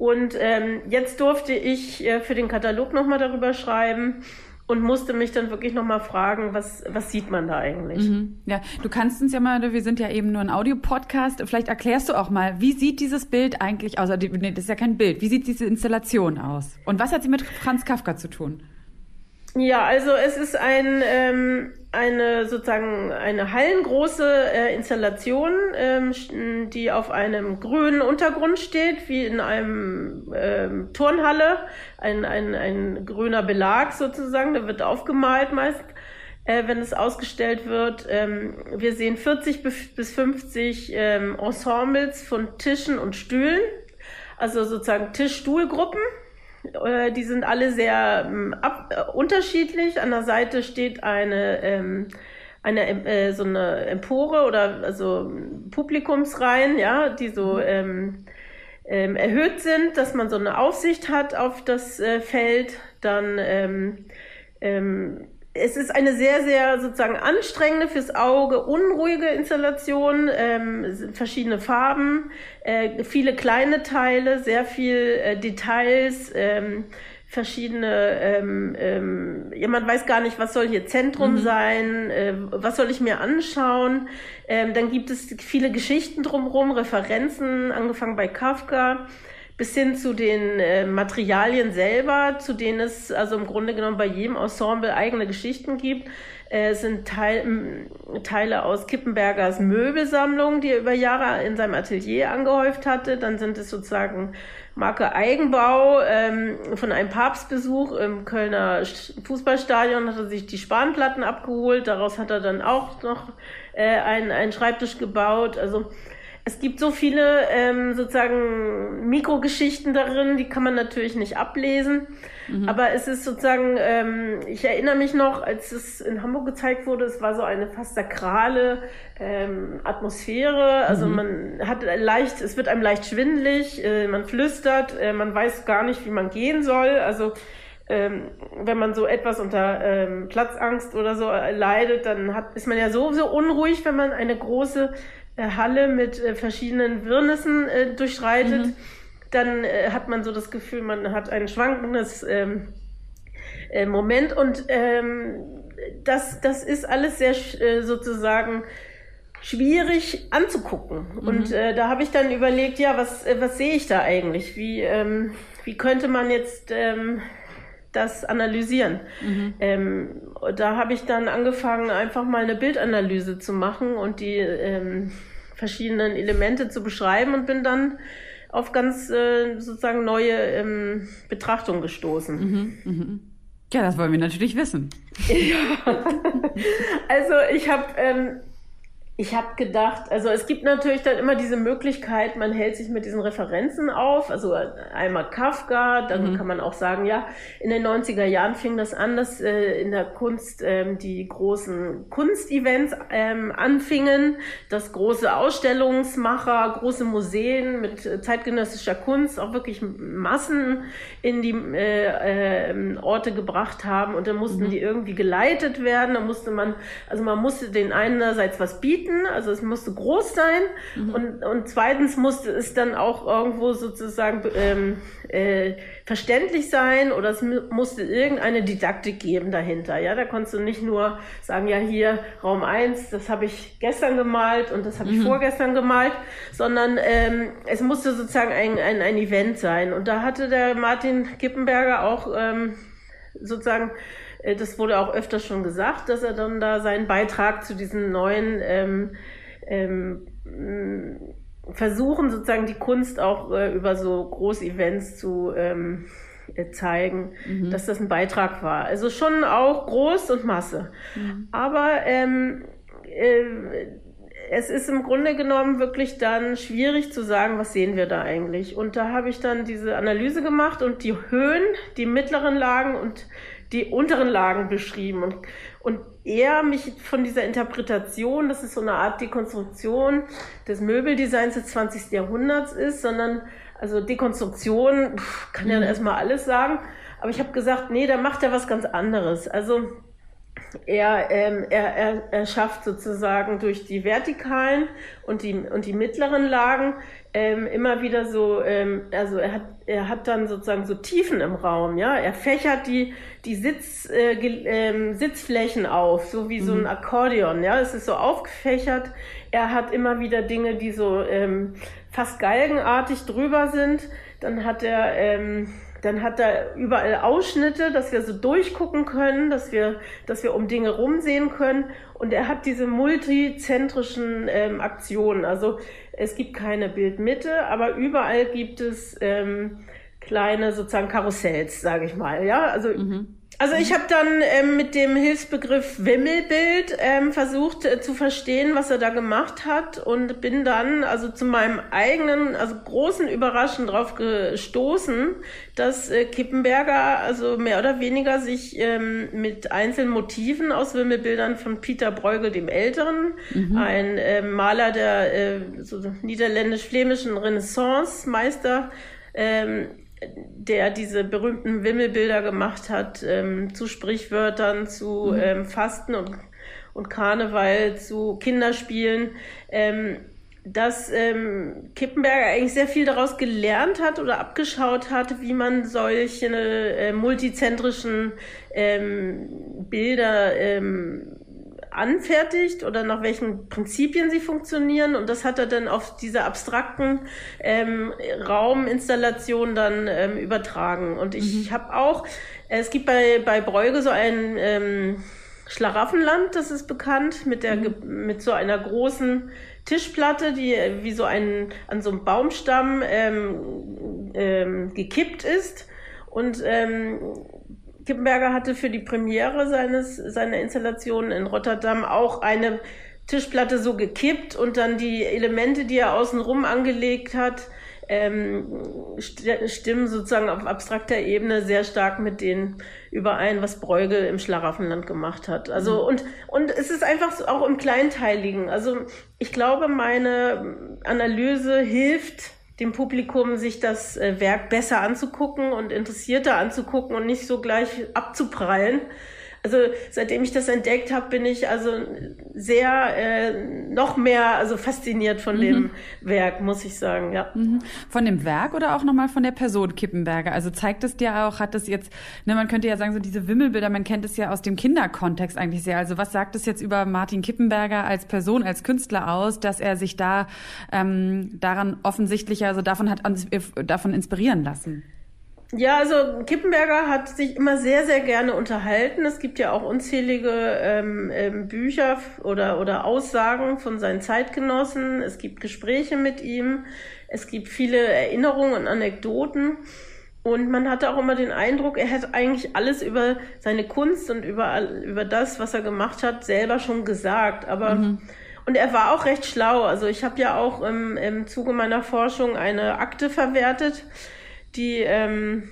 Und ähm, jetzt durfte ich äh, für den Katalog nochmal darüber schreiben und musste mich dann wirklich nochmal fragen, was, was sieht man da eigentlich? Mhm. Ja, du kannst uns ja mal, wir sind ja eben nur ein Audiopodcast, vielleicht erklärst du auch mal, wie sieht dieses Bild eigentlich aus? Nee, das ist ja kein Bild. Wie sieht diese Installation aus? Und was hat sie mit Franz Kafka zu tun? Ja, also es ist ein, ähm, eine sozusagen eine hallengroße äh, Installation, ähm, die auf einem grünen Untergrund steht, wie in einem ähm, Turnhalle, ein, ein, ein grüner Belag sozusagen, der wird aufgemalt meist, äh, wenn es ausgestellt wird. Ähm, wir sehen 40 bis 50 ähm, Ensembles von Tischen und Stühlen, also sozusagen Tisch-Stuhl-Gruppen äh, die sind alle sehr ähm, ab, äh, unterschiedlich. An der Seite steht eine, ähm, eine äh, so eine Empore oder also Publikumsreihen, ja, die so mhm. ähm, ähm, erhöht sind, dass man so eine Aufsicht hat auf das äh, Feld. Dann ähm, ähm, es ist eine sehr, sehr sozusagen anstrengende fürs Auge, unruhige Installation, ähm, verschiedene Farben, äh, viele kleine Teile, sehr viel äh, Details, ähm, verschiedene, ähm, ähm, ja, man weiß gar nicht, was soll hier Zentrum mhm. sein, äh, was soll ich mir anschauen. Ähm, dann gibt es viele Geschichten drumherum, Referenzen, angefangen bei Kafka bis hin zu den äh, Materialien selber, zu denen es also im Grunde genommen bei jedem Ensemble eigene Geschichten gibt. Äh, sind Teil, Teile aus Kippenbergers Möbelsammlung, die er über Jahre in seinem Atelier angehäuft hatte. Dann sind es sozusagen Marke Eigenbau ähm, von einem Papstbesuch im Kölner Fußballstadion hat er sich die Spanplatten abgeholt. Daraus hat er dann auch noch äh, einen, einen Schreibtisch gebaut. Also es gibt so viele ähm, sozusagen Mikrogeschichten darin, die kann man natürlich nicht ablesen. Mhm. Aber es ist sozusagen, ähm, ich erinnere mich noch, als es in Hamburg gezeigt wurde, es war so eine fast sakrale ähm, Atmosphäre. Also mhm. man hat leicht, es wird einem leicht schwindlig, äh, man flüstert, äh, man weiß gar nicht, wie man gehen soll. Also ähm, wenn man so etwas unter ähm, Platzangst oder so äh, leidet, dann hat, ist man ja sowieso unruhig, wenn man eine große Halle mit äh, verschiedenen Wirrnissen äh, durchschreitet, mhm. dann äh, hat man so das Gefühl, man hat ein schwankendes ähm, äh, Moment und ähm, das, das ist alles sehr äh, sozusagen schwierig anzugucken. Mhm. Und äh, da habe ich dann überlegt, ja, was, äh, was sehe ich da eigentlich? Wie, ähm, wie könnte man jetzt ähm, das analysieren. Mhm. Ähm, da habe ich dann angefangen, einfach mal eine Bildanalyse zu machen und die ähm, verschiedenen Elemente zu beschreiben und bin dann auf ganz äh, sozusagen neue ähm, Betrachtungen gestoßen. Mhm, mh. Ja, das wollen wir natürlich wissen. Ja. also ich habe ähm, ich habe gedacht, also es gibt natürlich dann immer diese Möglichkeit, man hält sich mit diesen Referenzen auf, also einmal Kafka, dann mhm. kann man auch sagen, ja, in den 90er Jahren fing das an, dass äh, in der Kunst ähm, die großen Kunstevents ähm, anfingen, dass große Ausstellungsmacher, große Museen mit zeitgenössischer Kunst auch wirklich Massen in die äh, äh, Orte gebracht haben und dann mussten mhm. die irgendwie geleitet werden, da musste man, also man musste den einerseits was bieten, bieten, also es musste groß sein mhm. und, und zweitens musste es dann auch irgendwo sozusagen ähm, äh, verständlich sein oder es musste irgendeine Didaktik geben dahinter. Ja, da konntest du nicht nur sagen, ja hier Raum 1, das habe ich gestern gemalt und das habe ich mhm. vorgestern gemalt, sondern ähm, es musste sozusagen ein, ein, ein Event sein. Und da hatte der Martin Kippenberger auch ähm, sozusagen das wurde auch öfter schon gesagt, dass er dann da seinen Beitrag zu diesen neuen ähm, ähm, versuchen, sozusagen die Kunst auch äh, über so Großevents zu ähm, äh, zeigen, mhm. dass das ein Beitrag war. Also schon auch groß und Masse. Mhm. Aber ähm, äh, es ist im Grunde genommen wirklich dann schwierig zu sagen, was sehen wir da eigentlich. Und da habe ich dann diese Analyse gemacht und die Höhen, die mittleren Lagen und die unteren Lagen beschrieben. Und, und eher mich von dieser Interpretation, dass es so eine Art Dekonstruktion des Möbeldesigns des 20. Jahrhunderts ist, sondern also Dekonstruktion pff, kann ja mhm. erstmal alles sagen, aber ich habe gesagt, nee, da macht er was ganz anderes. Also er, ähm, er, er, er schafft sozusagen durch die vertikalen und die, und die mittleren Lagen ähm, immer wieder so, ähm, also er hat, er hat dann sozusagen so Tiefen im Raum, ja. Er fächert die, die Sitz, äh, ähm, Sitzflächen auf, so wie mhm. so ein mhm. Akkordeon, ja. Es ist so aufgefächert. Er hat immer wieder Dinge, die so ähm, fast galgenartig drüber sind. Dann hat er, ähm, dann hat er überall Ausschnitte, dass wir so durchgucken können, dass wir, dass wir um Dinge rumsehen können. Und er hat diese multizentrischen ähm, Aktionen. Also es gibt keine Bildmitte, aber überall gibt es ähm, kleine sozusagen Karussells, sage ich mal. Ja, also mhm. Also ich habe dann ähm, mit dem Hilfsbegriff Wimmelbild ähm, versucht äh, zu verstehen, was er da gemacht hat und bin dann also zu meinem eigenen, also großen Überraschen drauf gestoßen, dass äh, Kippenberger also mehr oder weniger sich ähm, mit einzelnen Motiven aus Wimmelbildern von Peter Bruegel dem Älteren, mhm. ein äh, Maler der äh, so niederländisch-flämischen Renaissance-Meister, ähm, der diese berühmten Wimmelbilder gemacht hat, ähm, zu Sprichwörtern, zu mhm. ähm, Fasten und, und Karneval, zu Kinderspielen, ähm, dass ähm, Kippenberger eigentlich sehr viel daraus gelernt hat oder abgeschaut hat, wie man solche äh, multizentrischen ähm, Bilder ähm, anfertigt oder nach welchen Prinzipien sie funktionieren. Und das hat er dann auf diese abstrakten ähm, Rauminstallationen dann ähm, übertragen. Und ich mhm. habe auch, es gibt bei, bei Breuge so ein ähm, Schlaraffenland, das ist bekannt, mit, der, mhm. mit so einer großen Tischplatte, die wie so ein an so einem Baumstamm ähm, ähm, gekippt ist. Und ähm, Kippenberger hatte für die Premiere seines, seiner Installation in Rotterdam auch eine Tischplatte so gekippt und dann die Elemente, die er außenrum angelegt hat, ähm, stimmen sozusagen auf abstrakter Ebene sehr stark mit denen überein, was Bruegel im Schlaraffenland gemacht hat. Also mhm. und und es ist einfach auch im Kleinteiligen. Also ich glaube, meine Analyse hilft dem Publikum sich das äh, Werk besser anzugucken und interessierter anzugucken und nicht so gleich abzuprallen. Also seitdem ich das entdeckt habe, bin ich also sehr äh, noch mehr also fasziniert von mhm. dem Werk, muss ich sagen, ja. Mhm. Von dem Werk oder auch nochmal von der Person Kippenberger? Also zeigt es dir auch, hat das jetzt, ne, man könnte ja sagen, so diese Wimmelbilder, man kennt es ja aus dem Kinderkontext eigentlich sehr. Also was sagt es jetzt über Martin Kippenberger als Person, als Künstler aus, dass er sich da ähm, daran offensichtlich, also davon hat davon inspirieren lassen? Ja, also Kippenberger hat sich immer sehr, sehr gerne unterhalten. Es gibt ja auch unzählige ähm, ähm, Bücher oder, oder Aussagen von seinen Zeitgenossen. Es gibt Gespräche mit ihm. Es gibt viele Erinnerungen und Anekdoten. Und man hatte auch immer den Eindruck, er hätte eigentlich alles über seine Kunst und über, über das, was er gemacht hat, selber schon gesagt. Aber mhm. und er war auch recht schlau. Also ich habe ja auch im, im Zuge meiner Forschung eine Akte verwertet die ähm,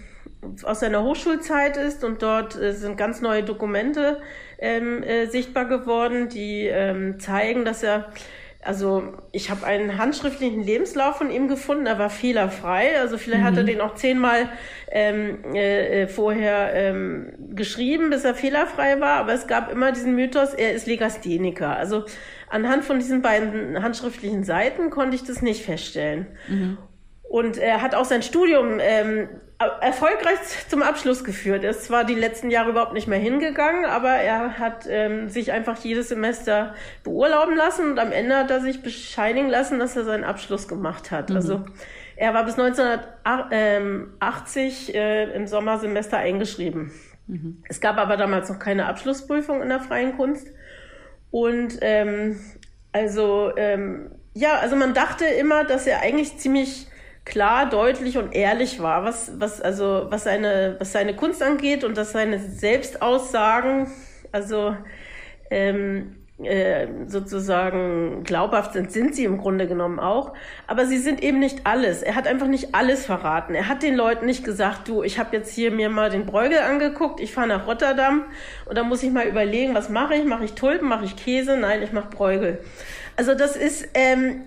aus seiner Hochschulzeit ist und dort äh, sind ganz neue Dokumente ähm, äh, sichtbar geworden, die ähm, zeigen, dass er also ich habe einen handschriftlichen Lebenslauf von ihm gefunden, er war fehlerfrei. Also vielleicht mhm. hat er mhm. den auch zehnmal ähm, äh, äh, vorher ähm, geschrieben, bis er fehlerfrei war. Aber es gab immer diesen Mythos, er ist Legastheniker. Also anhand von diesen beiden handschriftlichen Seiten konnte ich das nicht feststellen. Mhm. Und er hat auch sein Studium ähm, erfolgreich zum Abschluss geführt. Er ist zwar die letzten Jahre überhaupt nicht mehr hingegangen, aber er hat ähm, sich einfach jedes Semester beurlauben lassen und am Ende hat er sich bescheinigen lassen, dass er seinen Abschluss gemacht hat. Mhm. Also er war bis 1980 äh, im Sommersemester eingeschrieben. Mhm. Es gab aber damals noch keine Abschlussprüfung in der freien Kunst. Und ähm, also ähm, ja, also man dachte immer, dass er eigentlich ziemlich klar, deutlich und ehrlich war, was, was, also, was seine, was seine Kunst angeht und dass seine Selbstaussagen, also, ähm, äh, sozusagen glaubhaft sind, sind sie im Grunde genommen auch. Aber sie sind eben nicht alles. Er hat einfach nicht alles verraten. Er hat den Leuten nicht gesagt, du, ich habe jetzt hier mir mal den Bräugel angeguckt, ich fahre nach Rotterdam und da muss ich mal überlegen, was mache ich? Mache ich Tulpen, mache ich Käse? Nein, ich mache Bräugel. Also das ist, ähm,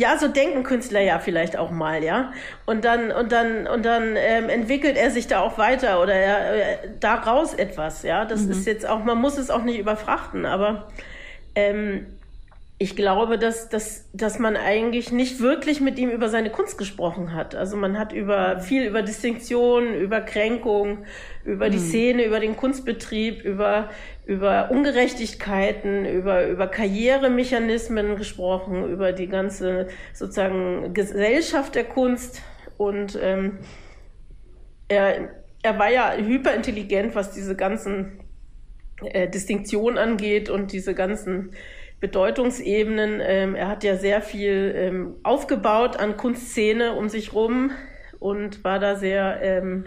ja, so denken Künstler ja vielleicht auch mal, ja. Und dann und dann und dann ähm, entwickelt er sich da auch weiter oder er, äh, daraus etwas, ja. Das mhm. ist jetzt auch, man muss es auch nicht überfrachten, aber ähm, ich glaube, dass, dass, dass man eigentlich nicht wirklich mit ihm über seine Kunst gesprochen hat. Also man hat über viel über Distinktion, über Kränkung, über die mhm. Szene, über den Kunstbetrieb, über, über Ungerechtigkeiten, über, über Karrieremechanismen gesprochen, über die ganze sozusagen Gesellschaft der Kunst. Und ähm, er, er war ja hyperintelligent, was diese ganzen äh, Distinktionen angeht und diese ganzen Bedeutungsebenen. Ähm, er hat ja sehr viel ähm, aufgebaut an Kunstszene um sich rum und war da sehr ähm,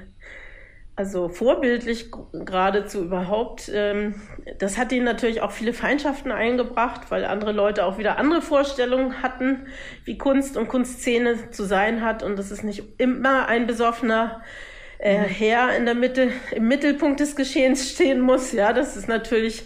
also vorbildlich geradezu überhaupt. Ähm, das hat ihnen natürlich auch viele Feindschaften eingebracht, weil andere Leute auch wieder andere Vorstellungen hatten, wie Kunst und Kunstszene zu sein hat. Und das ist nicht immer ein besoffener äh, mhm. Herr in der Mitte, im Mittelpunkt des Geschehens stehen muss. Ja, das ist natürlich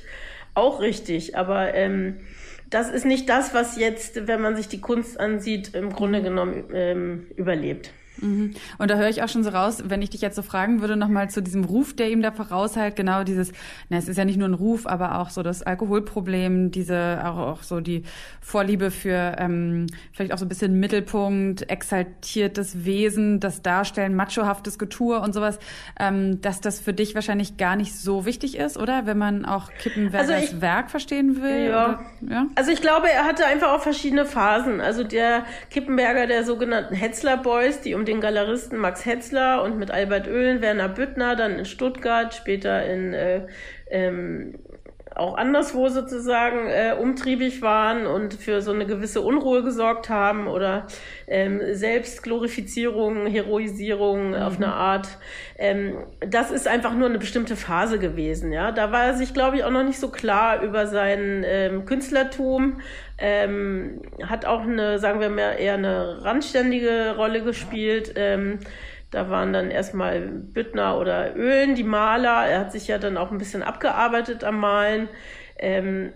auch richtig. Aber ähm, das ist nicht das, was jetzt, wenn man sich die Kunst ansieht, im Grunde genommen ähm, überlebt. Mhm. Und da höre ich auch schon so raus, wenn ich dich jetzt so fragen würde, nochmal zu diesem Ruf, der ihm da voraushält, genau dieses, na, es ist ja nicht nur ein Ruf, aber auch so das Alkoholproblem, diese, auch, auch so die Vorliebe für ähm, vielleicht auch so ein bisschen Mittelpunkt, exaltiertes Wesen, das Darstellen, machohaftes Getue und sowas, ähm, dass das für dich wahrscheinlich gar nicht so wichtig ist, oder? Wenn man auch Kippenbergers also Werk verstehen will? Ja. ja. Also ich glaube, er hatte einfach auch verschiedene Phasen. Also der Kippenberger der sogenannten Hetzler Boys, die um den Galeristen Max Hetzler und mit Albert Oehlen, Werner Büttner, dann in Stuttgart, später in äh, ähm, auch anderswo sozusagen äh, umtriebig waren und für so eine gewisse Unruhe gesorgt haben oder ähm, Selbstglorifizierung, Heroisierung mhm. auf eine Art. Ähm, das ist einfach nur eine bestimmte Phase gewesen. Ja, da war er sich, glaube ich, auch noch nicht so klar über sein ähm, Künstlertum. Ähm, hat auch eine, sagen wir mal, eher eine randständige Rolle gespielt. Ähm, da waren dann erstmal Büttner oder Ölen, die Maler. Er hat sich ja dann auch ein bisschen abgearbeitet am Malen. Ähm,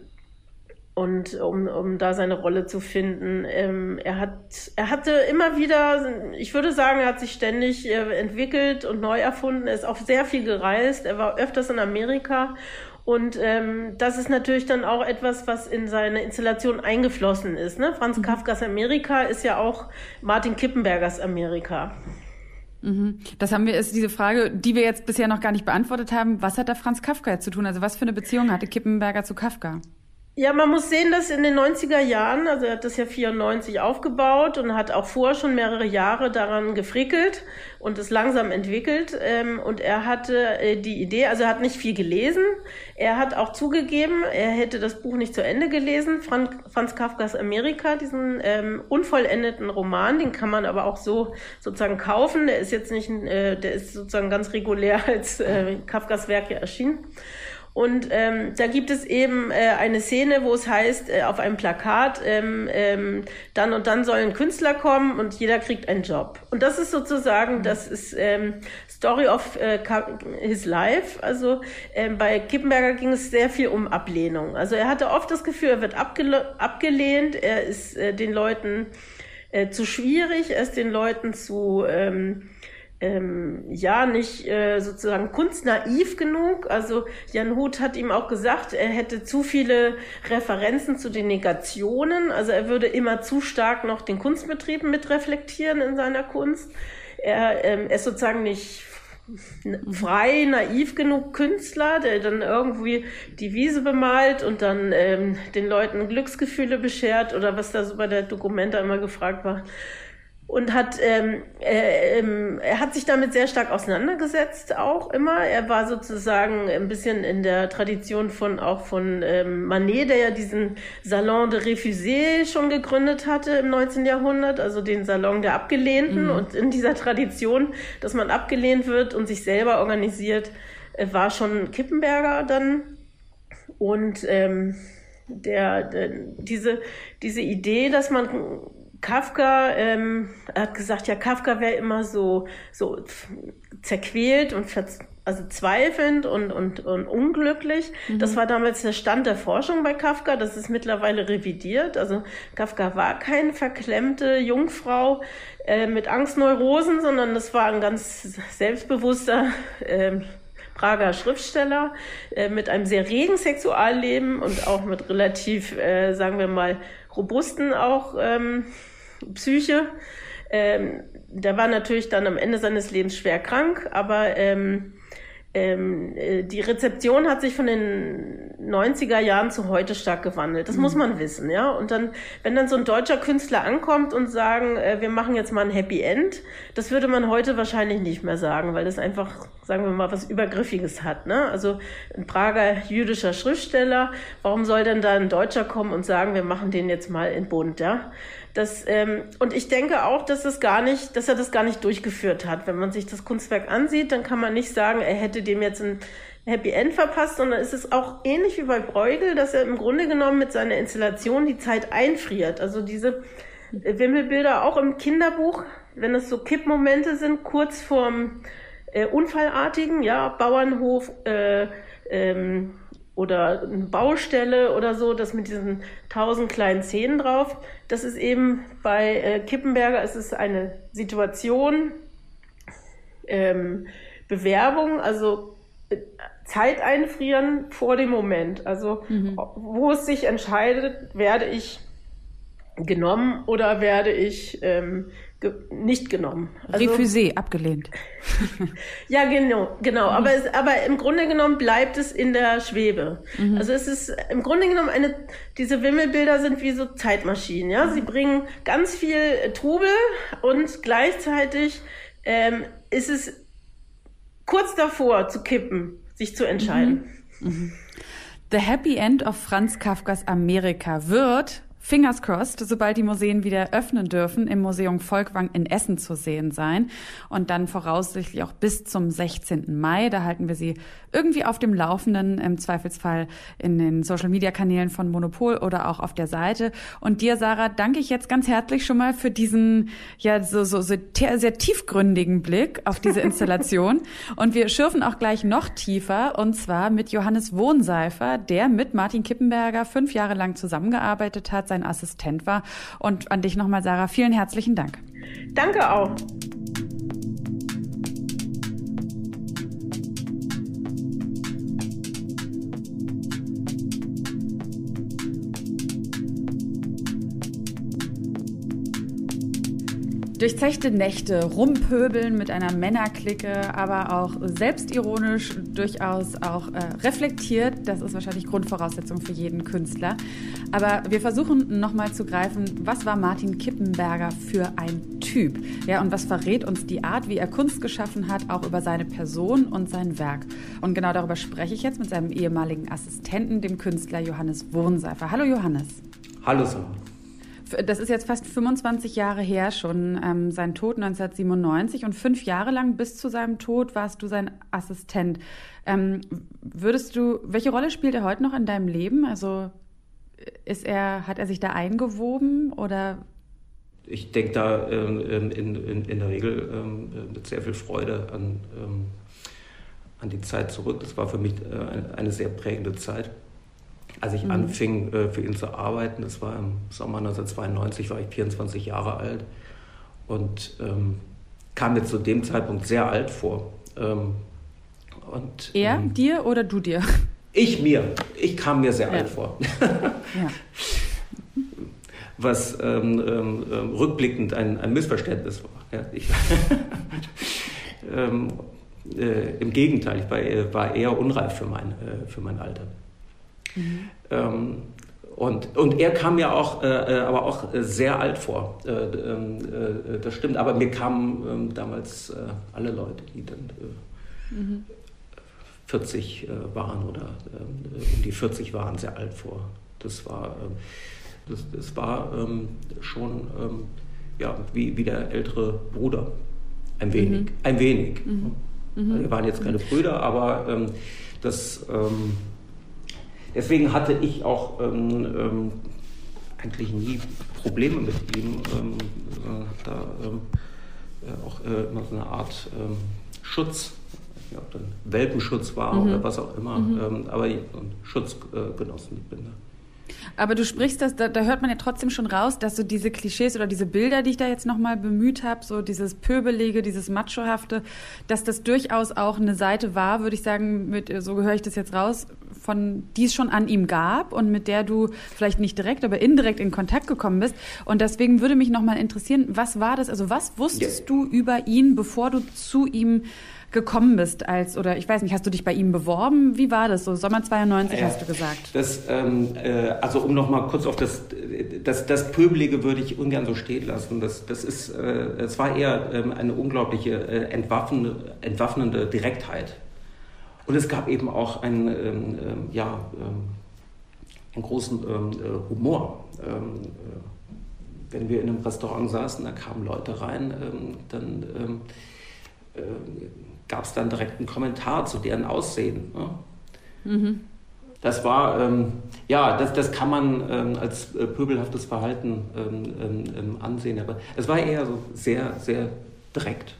und um, um da seine Rolle zu finden. Ähm, er hat, er hatte immer wieder, ich würde sagen, er hat sich ständig äh, entwickelt und neu erfunden. Er ist auch sehr viel gereist. Er war öfters in Amerika. Und ähm, das ist natürlich dann auch etwas, was in seine Installation eingeflossen ist. Ne? Franz mhm. Kafkas Amerika ist ja auch Martin Kippenbergers Amerika. Mhm. Das haben wir, ist diese Frage, die wir jetzt bisher noch gar nicht beantwortet haben. Was hat da Franz Kafka jetzt zu tun? Also was für eine Beziehung hatte Kippenberger zu Kafka? Ja, man muss sehen, dass in den 90er Jahren, also er hat das ja 94 aufgebaut und hat auch vorher schon mehrere Jahre daran gefrickelt und es langsam entwickelt. Ähm, und er hatte äh, die Idee, also er hat nicht viel gelesen. Er hat auch zugegeben, er hätte das Buch nicht zu Ende gelesen. Franz, Kafkas Amerika, diesen ähm, unvollendeten Roman, den kann man aber auch so sozusagen kaufen. Der ist jetzt nicht, äh, der ist sozusagen ganz regulär als äh, Kafkas Werk erschienen. Und ähm, da gibt es eben äh, eine Szene, wo es heißt, äh, auf einem Plakat, ähm, ähm, dann und dann sollen Künstler kommen und jeder kriegt einen Job. Und das ist sozusagen, mhm. das ist ähm, Story of äh, his life. Also ähm, bei Kippenberger ging es sehr viel um Ablehnung. Also er hatte oft das Gefühl, er wird abgele abgelehnt, er ist äh, den Leuten äh, zu schwierig, er ist den Leuten zu... Ähm, ähm, ja nicht äh, sozusagen kunstnaiv genug. Also Jan Huth hat ihm auch gesagt, er hätte zu viele Referenzen zu den Negationen. Also er würde immer zu stark noch den Kunstbetrieb mitreflektieren in seiner Kunst. Er, ähm, ist sozusagen nicht frei, naiv genug Künstler, der dann irgendwie die Wiese bemalt und dann ähm, den Leuten Glücksgefühle beschert oder was da so bei der Dokumenta immer gefragt war und hat ähm, äh, ähm, er hat sich damit sehr stark auseinandergesetzt auch immer er war sozusagen ein bisschen in der Tradition von auch von ähm, Manet der ja diesen Salon de Refusés schon gegründet hatte im 19. Jahrhundert also den Salon der Abgelehnten mhm. und in dieser Tradition dass man abgelehnt wird und sich selber organisiert äh, war schon Kippenberger dann und ähm, der, der, diese, diese Idee, dass man Kafka, ähm, hat gesagt, ja, Kafka wäre immer so, so zerquält und also zweifelnd und, und, und unglücklich. Mhm. Das war damals der Stand der Forschung bei Kafka. Das ist mittlerweile revidiert. Also Kafka war keine verklemmte Jungfrau äh, mit Angstneurosen, sondern das war ein ganz selbstbewusster äh, Prager Schriftsteller äh, mit einem sehr regen Sexualleben und auch mit relativ, äh, sagen wir mal, robusten auch ähm, Psyche. Ähm, der war natürlich dann am Ende seines Lebens schwer krank, aber ähm, ähm, äh, die Rezeption hat sich von den 90er Jahren zu heute stark gewandelt. Das mhm. muss man wissen, ja. Und dann, wenn dann so ein deutscher Künstler ankommt und sagen, äh, wir machen jetzt mal ein Happy End, das würde man heute wahrscheinlich nicht mehr sagen, weil das einfach, sagen wir mal, was Übergriffiges hat, ne? Also ein Prager jüdischer Schriftsteller, warum soll denn da ein Deutscher kommen und sagen, wir machen den jetzt mal in Bund, ja? Das, ähm, und ich denke auch, dass es gar nicht, dass er das gar nicht durchgeführt hat. Wenn man sich das Kunstwerk ansieht, dann kann man nicht sagen, er hätte dem jetzt ein Happy End verpasst, sondern es ist auch ähnlich wie bei Bruegel, dass er im Grunde genommen mit seiner Installation die Zeit einfriert. Also diese Wimmelbilder auch im Kinderbuch, wenn es so Kippmomente sind, kurz vorm äh, Unfallartigen, ja, Bauernhof, äh, ähm, oder eine Baustelle oder so, das mit diesen tausend kleinen Szenen drauf. Das ist eben bei äh, Kippenberger, es ist eine Situation, ähm, Bewerbung, also äh, Zeit einfrieren vor dem Moment. Also mhm. wo es sich entscheidet, werde ich genommen oder werde ich ähm, ge nicht genommen. Also, Refusé, abgelehnt. ja, genau, genau. Mhm. Aber, es, aber im Grunde genommen bleibt es in der Schwebe. Mhm. Also es ist im Grunde genommen eine, diese Wimmelbilder sind wie so Zeitmaschinen, ja. Sie bringen ganz viel Trubel und gleichzeitig ähm, ist es kurz davor zu kippen, sich zu entscheiden. Mhm. mhm. The Happy End of Franz Kafkas Amerika wird Fingers crossed, sobald die Museen wieder öffnen dürfen, im Museum Volkwang in Essen zu sehen sein. Und dann voraussichtlich auch bis zum 16. Mai. Da halten wir Sie irgendwie auf dem Laufenden, im Zweifelsfall in den Social-Media-Kanälen von Monopol oder auch auf der Seite. Und dir, Sarah, danke ich jetzt ganz herzlich schon mal für diesen, ja, so, so, so sehr tiefgründigen Blick auf diese Installation. und wir schürfen auch gleich noch tiefer, und zwar mit Johannes Wohnseifer, der mit Martin Kippenberger fünf Jahre lang zusammengearbeitet hat, sein Assistent war. Und an dich nochmal, Sarah, vielen herzlichen Dank. Danke auch. Durchzechte Nächte, rumpöbeln mit einer Männerklicke, aber auch selbstironisch, durchaus auch äh, reflektiert. Das ist wahrscheinlich Grundvoraussetzung für jeden Künstler. Aber wir versuchen nochmal zu greifen, was war Martin Kippenberger für ein Typ? Ja, und was verrät uns die Art, wie er Kunst geschaffen hat, auch über seine Person und sein Werk? Und genau darüber spreche ich jetzt mit seinem ehemaligen Assistenten, dem Künstler Johannes Wohnseifer. Hallo Johannes. Hallo Simon das ist jetzt fast 25 Jahre her schon, ähm, sein Tod 1997 und fünf Jahre lang bis zu seinem Tod warst du sein Assistent. Ähm, würdest du, welche Rolle spielt er heute noch in deinem Leben? Also ist er, hat er sich da eingewoben oder? Ich denke da ähm, ähm in, in, in, der Regel ähm, mit sehr viel Freude an, ähm, an die Zeit zurück. Das war für mich äh, eine sehr prägende Zeit. Als ich mhm. anfing, äh, für ihn zu arbeiten, das war im Sommer 1992, war ich 24 Jahre alt und ähm, kam mir zu dem Zeitpunkt sehr alt vor. Ähm, und, er ähm, dir oder du dir? Ich mir. Ich kam mir sehr ja. alt vor. ja. Was ähm, ähm, ähm, rückblickend ein, ein, Missverständnis war. Ja, ich, äh, Im Gegenteil, ich war, äh, war eher unreif für mein, äh, für mein Alter. Mhm. Ähm, und, und er kam mir auch, äh, äh aber auch sehr alt vor. Äh, ähm, äh, das stimmt, aber mir kamen ähm, damals äh, alle Leute, die dann mhm. 40 waren oder um die 40 waren, sehr alt vor. Das war, ähm, das, das war ähm, schon ja, wie, wie der ältere Bruder. Ein wenig. Mhm. Ein wenig. Mhm. Wir waren jetzt keine Brüder, aber das deswegen hatte ich auch ähm, ähm, eigentlich nie Probleme mit ihm. Ähm, äh, da ähm, äh, auch äh, immer so eine Art ähm, Schutz, ich ob dann Welpenschutz war mhm. oder was auch immer, mhm. ähm, aber Schutz genossen mit Binder. Aber du sprichst das, da, da, hört man ja trotzdem schon raus, dass so diese Klischees oder diese Bilder, die ich da jetzt nochmal bemüht habe, so dieses Pöbelige, dieses Machohafte, dass das durchaus auch eine Seite war, würde ich sagen, mit, so gehöre ich das jetzt raus, von die es schon an ihm gab und mit der du vielleicht nicht direkt, aber indirekt in Kontakt gekommen bist. Und deswegen würde mich nochmal interessieren, was war das, also was wusstest ja. du über ihn, bevor du zu ihm gekommen bist als, oder ich weiß nicht, hast du dich bei ihm beworben? Wie war das so? Sommer 92 ja, hast du gesagt. Das, ähm, äh, also um nochmal kurz auf das, das, das Pöbelige würde ich ungern so stehen lassen. Das, das ist, äh, es war eher ähm, eine unglaubliche äh, entwaffnende, entwaffnende Direktheit. Und es gab eben auch einen, ähm, ähm ja, ähm, einen großen ähm, äh, Humor. Ähm, äh, wenn wir in einem Restaurant saßen, da kamen Leute rein, dann äh, gab es dann direkt einen Kommentar zu deren Aussehen. Ne? Mhm. Das war, ähm, ja, das, das kann man ähm, als äh, pöbelhaftes Verhalten ähm, ähm, ähm ansehen, aber es war eher so sehr, sehr direkt.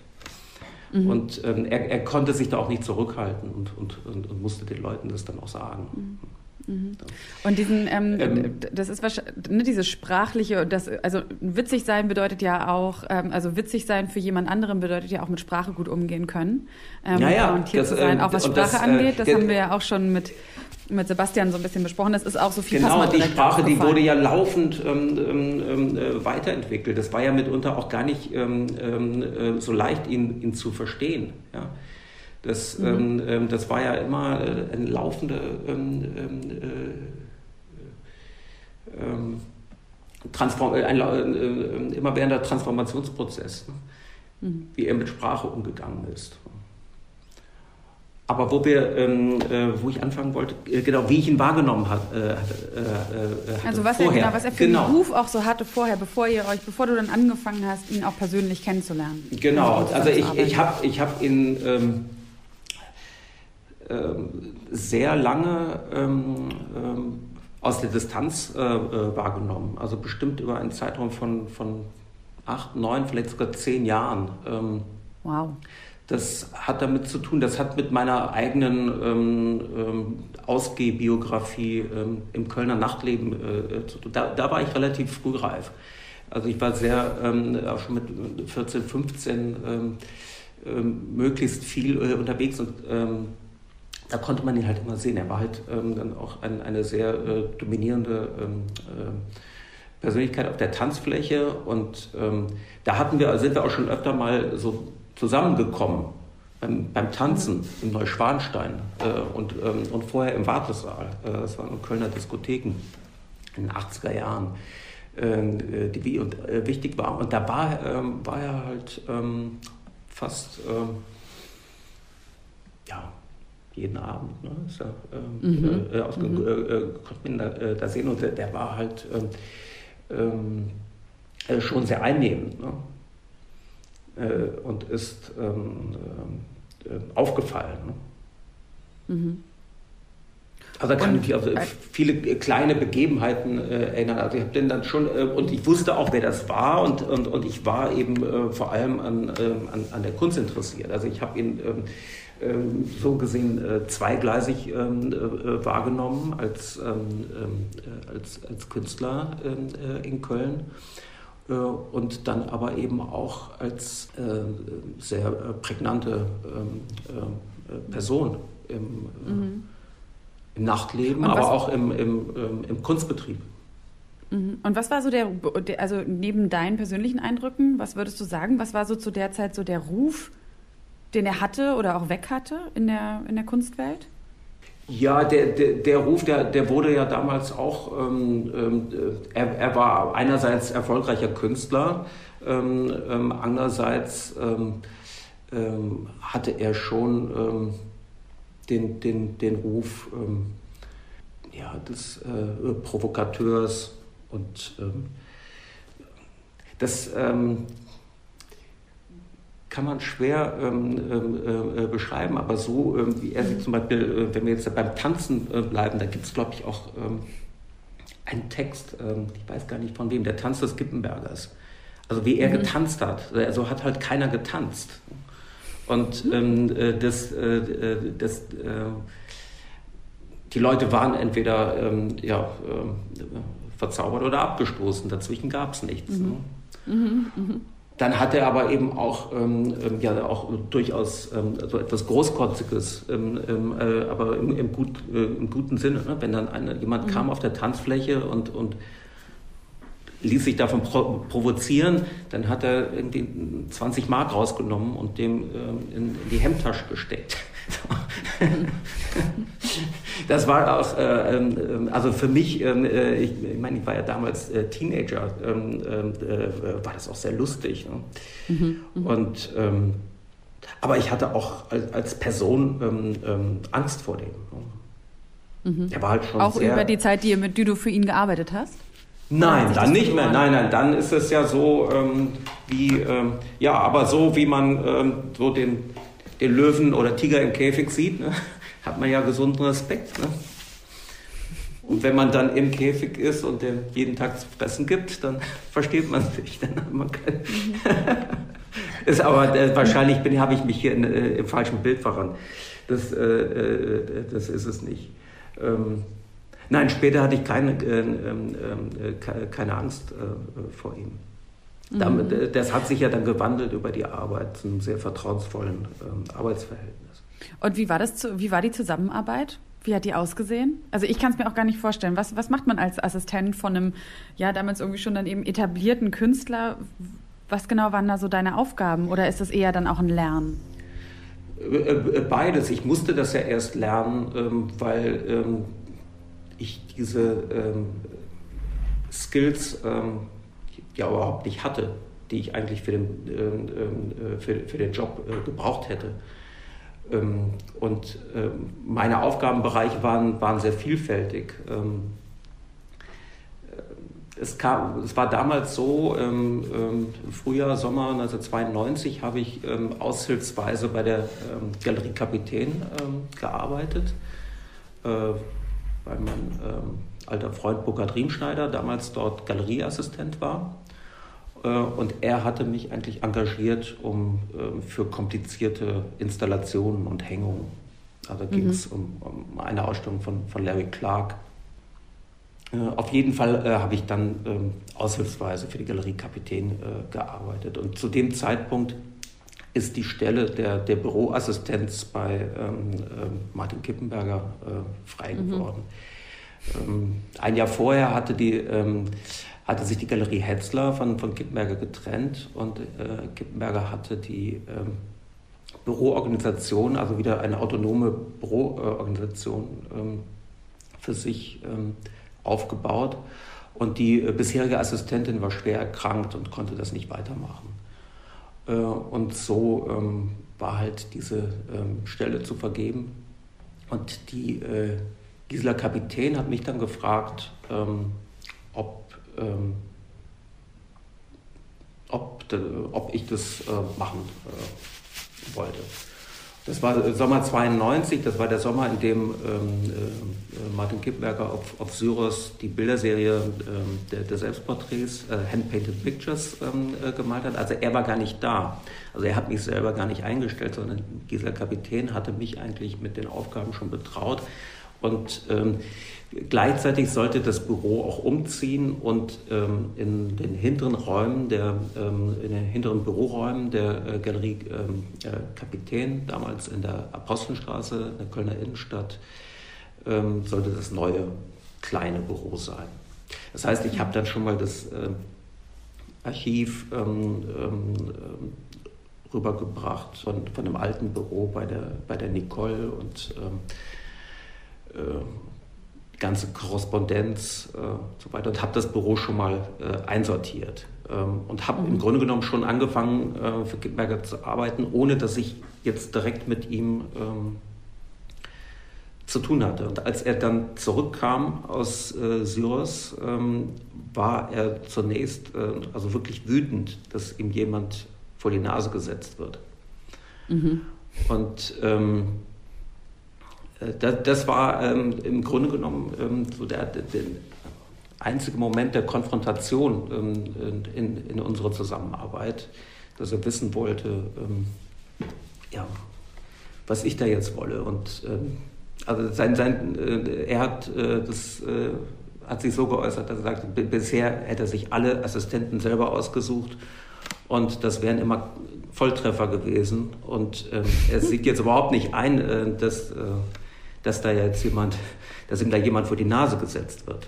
Mhm. Und ähm, er, er, konnte sich da auch nicht zurückhalten und, und, und, und, musste den Leuten das dann auch sagen. Mhm. Mhm. Und diesen, ähm, ähm, das ist wahrscheinlich, ne, dieses sprachliche, das, also witzig sein bedeutet ja auch, ähm, also witzig sein für jemand anderen bedeutet ja auch mit Sprache gut umgehen können. Ähm, ja, ja. Und hier das, zu sein, ähm, auch was Sprache das, äh, angeht, das äh, haben wir ja auch schon mit mit Sebastian so ein bisschen besprochen. Das ist auch so viel Genau, die Sprache, die wurde ja laufend ähm, ähm, ähm, äh, weiterentwickelt. Das war ja mitunter auch gar nicht ähm äh, so leicht, ihn, ihn zu verstehen. Ja. Das, mhm. ähm, ähm das war ja immer äh, ein laufender ähm, ähm, äh, ähm, Transform äh, ein, äh, immer während der Transformationsprozess, ne? mhm. wie er mit Sprache umgegangen ist. Aber wo wir, ähm, äh, wo ich anfangen wollte, äh, genau, wie ich ihn wahrgenommen hat, äh, hatte. Also was vorher. er genau, was er für genau. einen Ruf auch so hatte vorher, bevor ihr euch, bevor du dann angefangen hast, ihn auch persönlich kennenzulernen. Genau, also ich, ich habe ich hab ihn ähm, sehr lange ähm, ähm, aus der Distanz äh, äh, wahrgenommen. Also bestimmt über einen Zeitraum von, von acht, neun, vielleicht sogar zehn Jahren. wow. Das hat damit zu tun, das hat mit meiner eigenen ähm, ähm, Ausgehbiografie ähm, im Kölner Nachtleben äh, zu tun. Da, da, war ich relativ frühreif. Also ich war sehr, ähm, auch schon mit 14, 15 möglichst viel äh, unterwegs und da konnte man ihn halt immer sehen. Er war halt ähm, dann auch ein, eine sehr äh, dominierende ähm, äh, Persönlichkeit auf der Tanzfläche und ähm, da hatten wir, sind wir auch schon öfter mal so zusammengekommen beim, beim Tanzen im Neuschwanstein äh, und, ähm, und vorher im Wartesaal. Äh, das waren Kölner Diskotheken in den 80er Jahren, ähm, äh, die und, äh, wichtig waren. Und da war, ähm, war er halt fast ja, jeden Abend. Ne? Ist ja, ähm, mhm. äh, aus, mhm. äh, äh, konnte man da, äh, da, sehen und der, der war halt ähm, ähm äh, schon sehr einnehmend ne? Äh, und ist ähm, aufgefallen. Ne? Mhm. Also da kann ich mich auf viele kleine Begebenheiten äh, erinnern. Also ich habe den dann schon, äh, und ich wusste auch, wer das war und, und, und ich war eben äh, vor allem an, an, an der Kunst interessiert. Also ich habe ihn so gesehen äh, zweigleisig ähm, äh, wahrgenommen als, ähm, äh, als, als Künstler in Köln und dann aber eben auch als sehr prägnante Person im, mhm. im Nachtleben, aber auch im, im, im Kunstbetrieb. Mhm. Und was war so der, also neben deinen persönlichen Eindrücken, was würdest du sagen, was war so zu der Zeit so der Ruf den er hatte oder auch weg hatte in der, in der Kunstwelt? Ja, der, der, der Ruf, der, der wurde ja damals auch, ähm, ähm, er, er war einerseits erfolgreicher Künstler, ähm, ähm andererseits ähm, ähm, hatte er schon den, den, den Ruf ja, des äh, Provokateurs und das kann man schwer ähm, ähm, äh, beschreiben, aber so ähm, wie er sich zum Beispiel, äh, wenn wir jetzt beim Tanzen äh, bleiben, da gibt es, glaube ich, auch ähm, einen Text, ähm, ich weiß gar nicht von wem, der Tanz des Kippenbergers. Also wie er mhm. getanzt hat. Also hat halt keiner getanzt. Und ähm, äh, das, äh, äh, das die Leute waren entweder ja, verzaubert oder abgestoßen. Dazwischen gab es nichts. Mhm. Ne? Mhm, mh. Dann hat er aber eben auch, ähm, ähm, ja, auch durchaus ähm, so etwas Großkotziges, ähm, ähm, äh, aber im, im, gut, äh, im, guten Sinne. Ne? Wenn dann eine, jemand mhm. kam auf der Tanzfläche und, und ließ sich davon pro provozieren, dann hat er irgendwie 20 Mark rausgenommen und dem ähm, in, in die Hemdtasche gesteckt. das war auch, äh, äh, also für mich, ähm, äh, ich, ich meine, ich war ja damals äh, Teenager, ähm, ähm, äh, war das auch sehr lustig. Ne? Mhm, mh. Und, ähm, aber ich hatte auch als, als Person ähm, ähm, Angst vor dem. Ne? Mhm. Er war halt schon Auch sehr, über die Zeit, die, mit die du für ihn gearbeitet hast? Nein, dann nicht mehr. Nein, nein, dann ist es ja so ähm, wie, ähm, ja, aber so wie man ähm, so den, den Löwen oder Tiger im Käfig sieht, ne, hat man ja gesunden Respekt. Ne? Und wenn man dann im Käfig ist und dem jeden Tag zu fressen gibt, dann versteht man sich. Dann hat man kein ist aber äh, wahrscheinlich habe ich mich hier in, äh, im falschen Bild verrannt. Das, äh, äh das ist es nicht. Ähm, nein, später hatte ich keine, äh, ähm, äh, keine Angst vor ihm. Damit, mhm. Das hat sich ja dann gewandelt über die Arbeit zu einem sehr vertrauensvollen ähm, Arbeitsverhältnis. Und wie war das? Zu, wie war die Zusammenarbeit? Wie hat die ausgesehen? Also ich kann es mir auch gar nicht vorstellen. Was, was macht man als Assistent von einem, ja, damals irgendwie schon dann eben etablierten Künstler? Was genau waren da so deine Aufgaben? Oder ist das eher dann auch ein Lernen? Äh, äh, beides. Ich musste das ja erst lernen, ähm, weil ähm, ich diese ähm, Skills ja überhaupt nicht hatte, die ich eigentlich für den, äh, für, für den Job gebraucht hätte. Ähm, und ähm, meine Aufgabenbereiche waren, waren sehr vielfältig. Ähm, äh, es, kam, es war damals so, im Frühjahr, Sommer 1992 habe ich aushilfsweise bei der Galerie Kapitän gearbeitet, äh, weil mein alter Freund Burkhard Riemschneider damals dort Galerieassistent war. Äh, und er hatte mich eigentlich engagiert um, ähm, für komplizierte Installationen und Hängungen. Also ging es mhm. um, um, eine Ausstellung von, von Larry Clark. Äh, auf jeden Fall äh, habe ich dann ähm, aushilfsweise für die Galerie Kapitän äh, gearbeitet. Und zu dem Zeitpunkt ist die Stelle der, der Büroassistenz bei ähm, ähm Martin Kippenberger äh, frei mhm. geworden. Ähm, ein Jahr vorher hatte die ähm, hatte sich die Galerie Hetzler von, von Kippenberger getrennt und äh, Kippenberger hatte die ähm, Büroorganisation, also wieder eine autonome Büroorganisation ähm, für sich ähm, aufgebaut. Und die äh, bisherige Assistentin war schwer erkrankt und konnte das nicht weitermachen. Äh, und so ähm, war halt diese ähm, Stelle zu vergeben. Und die äh, Gisela Kapitän hat mich dann gefragt, ähm, ob de, ob ich das äh, machen äh, wollte. Das war Sommer 92, das war der Sommer, in dem ähm, äh, Martin Kippberger auf, auf Syros die Bilderserie ähm, der, der, Selbstporträts, äh, Hand-Painted Pictures, ähm, äh, gemalt hat. Also er war gar nicht da. Also er hat mich selber gar nicht eingestellt, sondern Gisela Kapitän hatte mich eigentlich mit den Aufgaben schon betraut. Und ähm, Gleichzeitig sollte das Büro auch umziehen und ähm, in den hinteren Räumen, der, ähm, in den hinteren Büroräumen der äh, Galerie ähm, äh, Kapitän, damals in der Apostelstraße, in der Kölner Innenstadt, ähm, sollte das neue kleine Büro sein. Das heißt, ich habe dann schon mal das äh, Archiv ähm, ähm, rübergebracht von, von einem alten Büro bei der, bei der Nicole und äh, ganze Korrespondenz äh, so weiter und habe das Büro schon mal äh, einsortiert ähm, und habe mhm. im Grunde genommen schon angefangen äh, für Kittberger zu arbeiten, ohne dass ich jetzt direkt mit ihm ähm, zu tun hatte. Und als er dann zurückkam aus äh, Syros, ähm, war er zunächst äh, also wirklich wütend, dass ihm jemand vor die Nase gesetzt wird. Mhm. Und ähm, äh, das, das, war ähm, im Grunde genommen ähm, so der, der, der, einzige Moment der Konfrontation ähm, in, in unserer Zusammenarbeit, dass er wissen wollte, ähm, ja, was ich da jetzt wolle. Und ähm, also sein, sein, äh, er hat äh, das äh, hat sich so geäußert, dass er sagte, bisher hätte er sich alle Assistenten selber ausgesucht und das wären immer Volltreffer gewesen. Und ähm, er sieht jetzt überhaupt nicht ein, äh, dass, äh, dass da jetzt jemand, dass ihm da jemand vor die Nase gesetzt wird.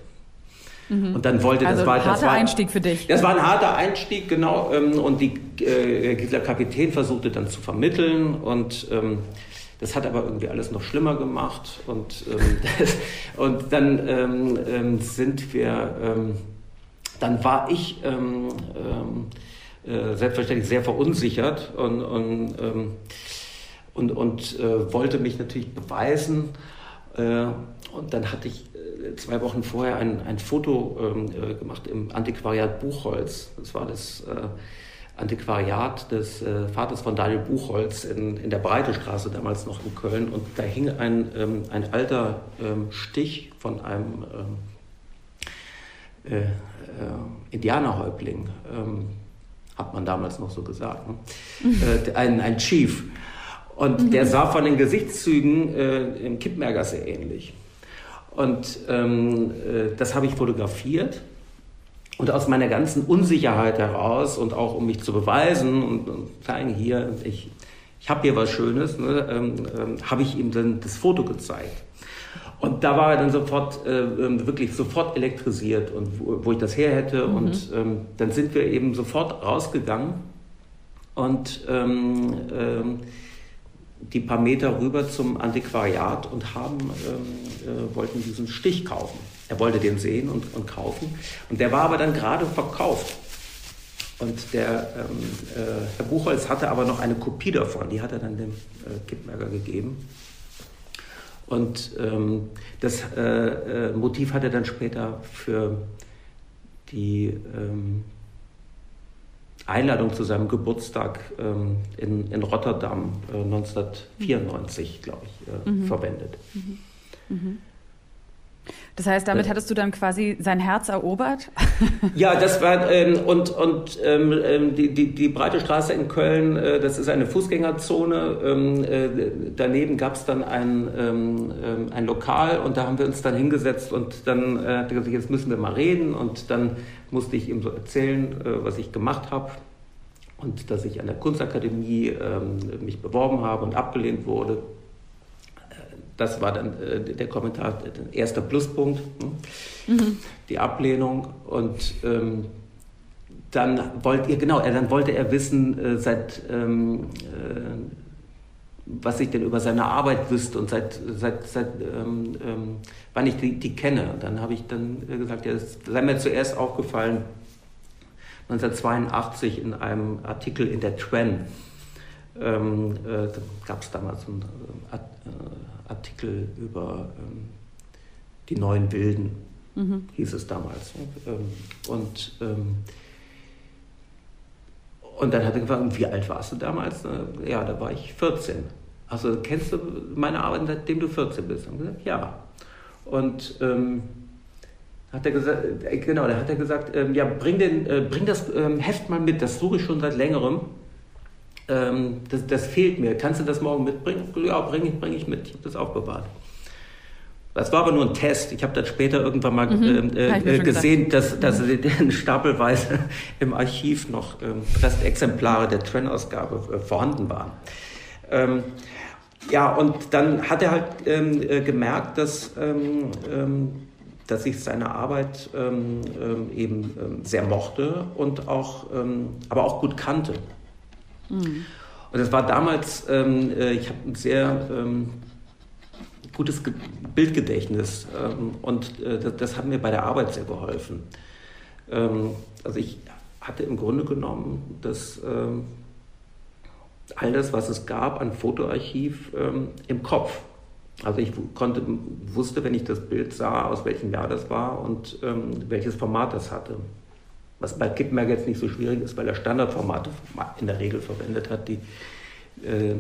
Mhm. Und dann wollte also das war ein harter Einstieg für dich. Das war ein harter Einstieg, genau. Ähm, und die, äh, dieser Kapitän versuchte dann zu vermitteln und ähm, das hat aber irgendwie alles noch schlimmer gemacht. Und, ähm, das, und dann ähm, ähm, sind wir, ähm, dann war ich äh, selbstverständlich sehr verunsichert und, und, und, und äh, wollte mich natürlich beweisen. Äh, und dann hatte ich äh, zwei Wochen vorher ein, ein Foto äh, gemacht im Antiquariat Buchholz. Das war das äh, Antiquariat des Vaters von Daniel Buchholz in, in der Breitestraße, damals noch in Köln. Und da hing ein, ähm, ein alter ähm, Stich von einem ähm, äh, äh, Indianerhäuptling, ähm, hat man damals noch so gesagt, ne? Äh, ein, ein Chief. Und mhm. der sah von den Gesichtszügen äh, im Kippmerger sehr ähnlich. Und ähm, äh, das habe ich fotografiert und aus meiner ganzen Unsicherheit heraus und auch um mich zu beweisen und, und zeigen hier, ich, ich habe hier was Schönes, ne, ähm, ähm, habe ich ihm dann das Foto gezeigt. Und da war er dann sofort, äh, ähm, wirklich sofort elektrisiert und wo, wo ich das her hätte. Mhm. Und ähm, dann sind wir eben sofort rausgegangen und ähm, ähm, die paar Meter rüber zum Antiquariat und haben, äh, wollten diesen Stich kaufen. Er wollte den sehen und, und kaufen. Und der war aber dann gerade verkauft. Und der ähm, äh, Herr Buchholz hatte aber noch eine Kopie davon, die hat er dann dem äh, Kippberger gegeben. Und ähm, das äh, äh, Motiv hat er dann später für die ähm, Einladung zu seinem Geburtstag ähm, in, in Rotterdam 1994, äh, glaube ich, äh, mhm. verwendet. Mhm. Mhm. Das heißt, damit hattest du dann quasi sein Herz erobert? Ja, das war ähm, und und ähm, ähm, die, die die breite Straße in Köln, äh, das ist eine Fußgängerzone. Ähm, äh, daneben gab es dann ein ähm, ähm, ein Lokal und da haben wir uns dann hingesetzt und dann äh, hat er gesagt, jetzt müssen wir mal reden und dann musste ich ihm so erzählen, äh, was ich gemacht habe und dass ich an der Kunstakademie mich beworben habe und abgelehnt wurde das war dann äh, der Kommentar, der erste Pluspunkt, ne? mhm. die Ablehnung. Und ähm, dann wollte er, genau, dann wollte er wissen, äh, seit ähm, äh, was ich denn über seine Arbeit wüsste und seit, seit, seit ähm, ähm wann ich die, die kenne. Dann habe ich dann gesagt, ja, das sei mir zuerst aufgefallen, 1982 in einem Artikel in der Twen. Ähm, äh, gab es damals einen äh, Artikel über ähm, die neuen Wilden, mhm. hieß es damals. Ähm, und, ähm, und dann hat er gefragt, wie alt warst du damals? Ja, da war ich 14. Also kennst du meine Arbeit, seitdem du 14 bist? Und gesagt, ja. Und ähm, hat er gesagt, äh, genau, da hat er gesagt, ähm, ja, bring, den, äh, bring das ähm, Heft mal mit, das suche ich schon seit längerem ähm, das, das, fehlt mir. Kannst du das morgen mitbringen? Ja, bringe ich, bring ich mit. Ich habe das aufbewahrt. Das war aber nur ein Test. Ich habe dann später irgendwann mal mhm, äh, äh, gesehen, dass, dass mhm. stapelweise im Archiv noch ähm, Restexemplare der Trend-Ausgabe äh, vorhanden waren. Ähm, ja, und dann hat er halt ähm, äh, gemerkt, dass, ähm, ähm, dass ich seine Arbeit ähm, eben sehr mochte und auch, aber auch gut kannte. Und das war damals, ähm, äh, ich habe ein sehr ähm, gutes Ge Bildgedächtnis ähm, und äh, das, das, hat mir bei der Arbeit sehr geholfen. Ähm, also ich hatte im Grunde genommen das, ähm, all das, was es gab an Fotoarchiv ähm, im Kopf. Also ich konnte, wusste, wenn ich das Bild sah, aus welchem Jahr das war und welches Format das hatte. Was bei Kippenberg jetzt nicht so schwierig ist, weil er Standardformate in der Regel verwendet hat, die, äh,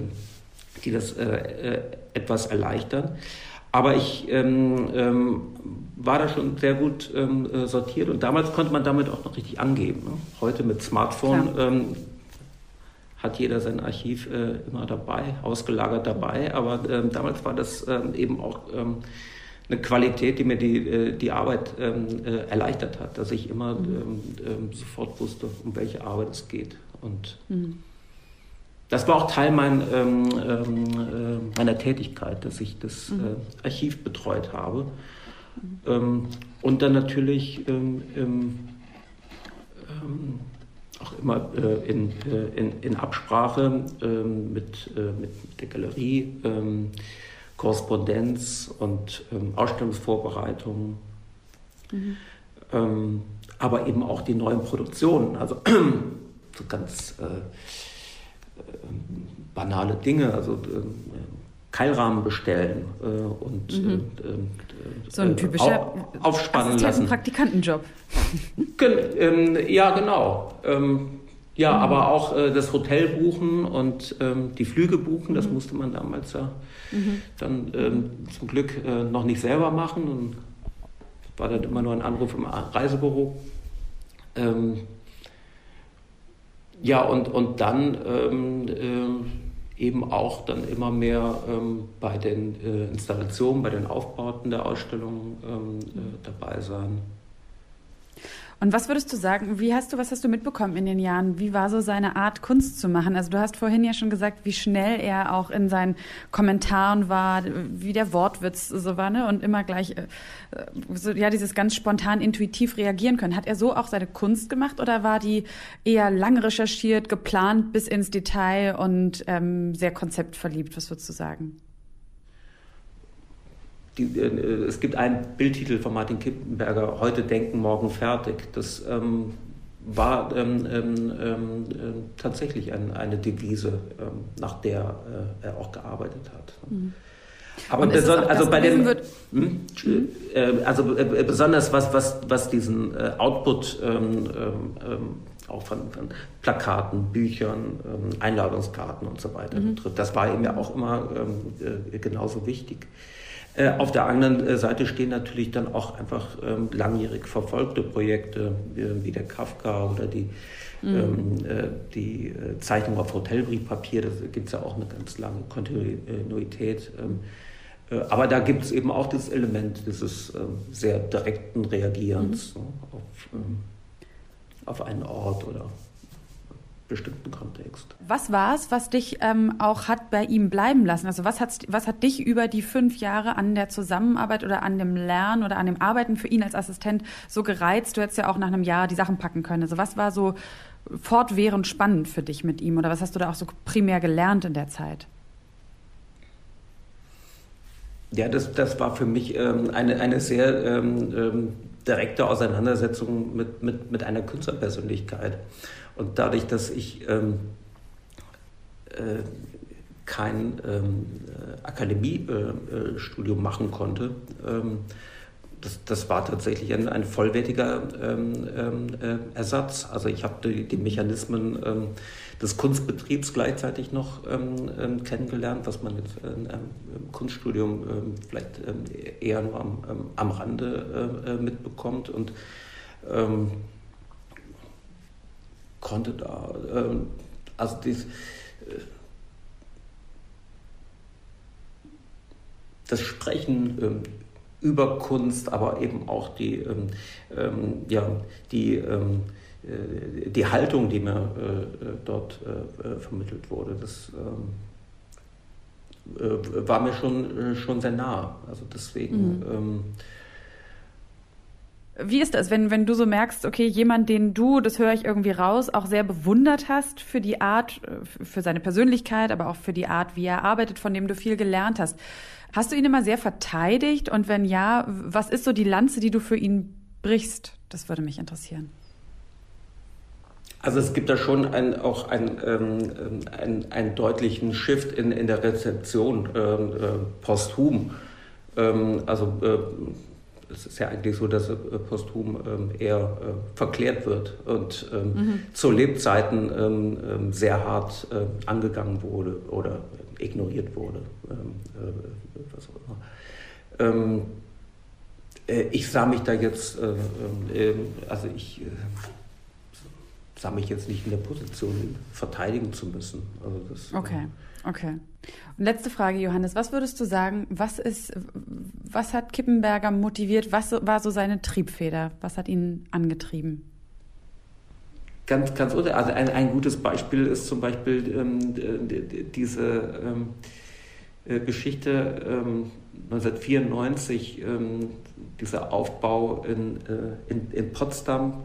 die das äh, äh, etwas erleichtern. Aber ich ähm, ähm, war da schon sehr gut ähm, äh, sortiert und damals konnte man damit auch noch richtig angeben. Ne? Heute mit Smartphone ähm, hat jeder sein Archiv äh, immer dabei, ausgelagert dabei. Aber ähm, damals war das ähm, eben auch eine Qualität, die mir die, äh, die Arbeit ähm, äh, erleichtert hat, dass ich immer mhm. ähm, ähm, sofort wusste, um welche Arbeit es geht. Und mhm. das war auch Teil mein, äh, meiner Tätigkeit, dass ich das mhm. äh, Archiv betreut habe. Mhm. und dann natürlich auch immer äh, in, äh, in, in, Absprache mit, mit der Galerie Korrespondenz und ähm, Ausstellungsvorbereitungen, mhm. ähm, aber eben auch die neuen Produktionen, also so ganz äh, äh, banale Dinge, also äh, Keilrahmen bestellen äh, und mhm. Äh, äh, so ein typischer aufspannen lassen. Praktikantenjob. ähm, ja, genau. Ähm, ja, mhm. aber auch äh, das Hotel buchen und ähm, die Flüge buchen, das mhm. musste man damals ja mhm. dann ähm, zum Glück äh, noch nicht selber machen. Und war dann immer nur ein Anruf im Reisebüro. Ähm, ja, und, und dann ähm, äh, eben auch dann immer mehr ähm, bei den äh, Installationen, bei den Aufbauten der Ausstellung äh, dabei sein. Und was würdest du sagen, wie hast du, was hast du mitbekommen in den Jahren? Wie war so seine Art, Kunst zu machen? Also du hast vorhin ja schon gesagt, wie schnell er auch in seinen Kommentaren war, wie der Wortwitz so war, ne? Und immer gleich, äh, so, ja, dieses ganz spontan intuitiv reagieren können. Hat er so auch seine Kunst gemacht oder war die eher lang recherchiert, geplant bis ins Detail und ähm, sehr konzeptverliebt? Was würdest du sagen? Die, äh, es gibt einen Bildtitel von Martin Kippenberger, Heute denken, morgen fertig. Das ähm, war ähm, ähm, ähm tatsächlich ein, eine Devise, ähm, nach der äh, er auch gearbeitet hat. Mhm. Aber beson also bei dem, hm? mhm. äh, also äh, besonders was, was, was diesen äh, Output ähm, auch von, von, Plakaten, Büchern, Einladungskarten und so weiter mhm. betrifft, das war ihm ja auch immer äh, genauso wichtig. Äh, auf der anderen äh, Seite stehen natürlich dann auch einfach ähm, langjährig verfolgte Projekte wie der Kafka oder die, mhm. ähm, äh, die äh, Zeichnung auf Hotelbriefpapier. Da gibt es ja auch eine ganz lange Kontinuität. Ähm, äh, aber da gibt es eben auch das Element dieses sehr direkten Reagierens mhm. ne, auf, auf einen Ort oder bestimmten Kontext. Was war es, was dich ähm, auch hat bei ihm bleiben lassen? Also was, was hat dich über die fünf Jahre an der Zusammenarbeit oder an dem Lernen oder an dem Arbeiten für ihn als Assistent so gereizt? Du hättest ja auch nach einem Jahr die Sachen packen können. Also was war so fortwährend spannend für dich mit ihm oder was hast du da auch so primär gelernt in der Zeit? Ja, das, das war für mich ähm, eine, eine sehr ähm, ähm direkte Auseinandersetzung mit, mit, mit einer Künstlerpersönlichkeit. Und dadurch, dass ich ähm, äh, kein ähm, Akademiestudium äh, machen konnte, ähm, das, das, war tatsächlich ein, ein vollwertiger ähm, ähm, äh, Ersatz. Also ich habe die, die, Mechanismen ähm, des Kunstbetriebs gleichzeitig noch ähm, ähm kennengelernt, was man jetzt äh, im Kunststudium ähm, vielleicht eher nur am, am Rande äh, mitbekommt. Und konnte da, ähm, also dies, äh, das Sprechen ähm, über Kunst, aber eben auch die, ähm, ähm ja, die, ähm, äh, die Haltung, die mir äh, äh dort äh, äh, vermittelt wurde, das ähm, war mir schon, schon sehr nah. Also deswegen mhm wie ist das, wenn, wenn du so merkst, okay, jemand, den du, das höre ich irgendwie raus, auch sehr bewundert hast für die Art, äh, für seine Persönlichkeit, aber auch für die Art, wie er arbeitet, von dem du viel gelernt hast. Hast du ihn immer sehr verteidigt? Und wenn ja, was ist so die Lanze, die du für ihn brichst? Das würde mich interessieren. Also es gibt da schon ein, auch einen ähm, ein, ein deutlichen Shift in, in der Rezeption ähm, äh, posthum. Ähm, also äh, es ist ja eigentlich so, dass äh, posthum ähm, eher äh, verklärt wird und ähm, mhm. zu Lebzeiten ähm, sehr hart äh, angegangen wurde oder ignoriert wurde. Äh, äh, ich sah mich da jetzt, also ich sah mich jetzt nicht in der Position, verteidigen zu müssen. Also das, okay, okay. Und letzte Frage, Johannes. Was würdest du sagen, was ist, was hat Kippenberger motiviert? Was war so seine Triebfeder? Was hat ihn angetrieben? Ganz, ganz Also ein, ein gutes Beispiel ist zum Beispiel ähm, diese ähm, äh, Geschichte ähm, 1994, ähm, dieser Aufbau in, äh, in, in Potsdam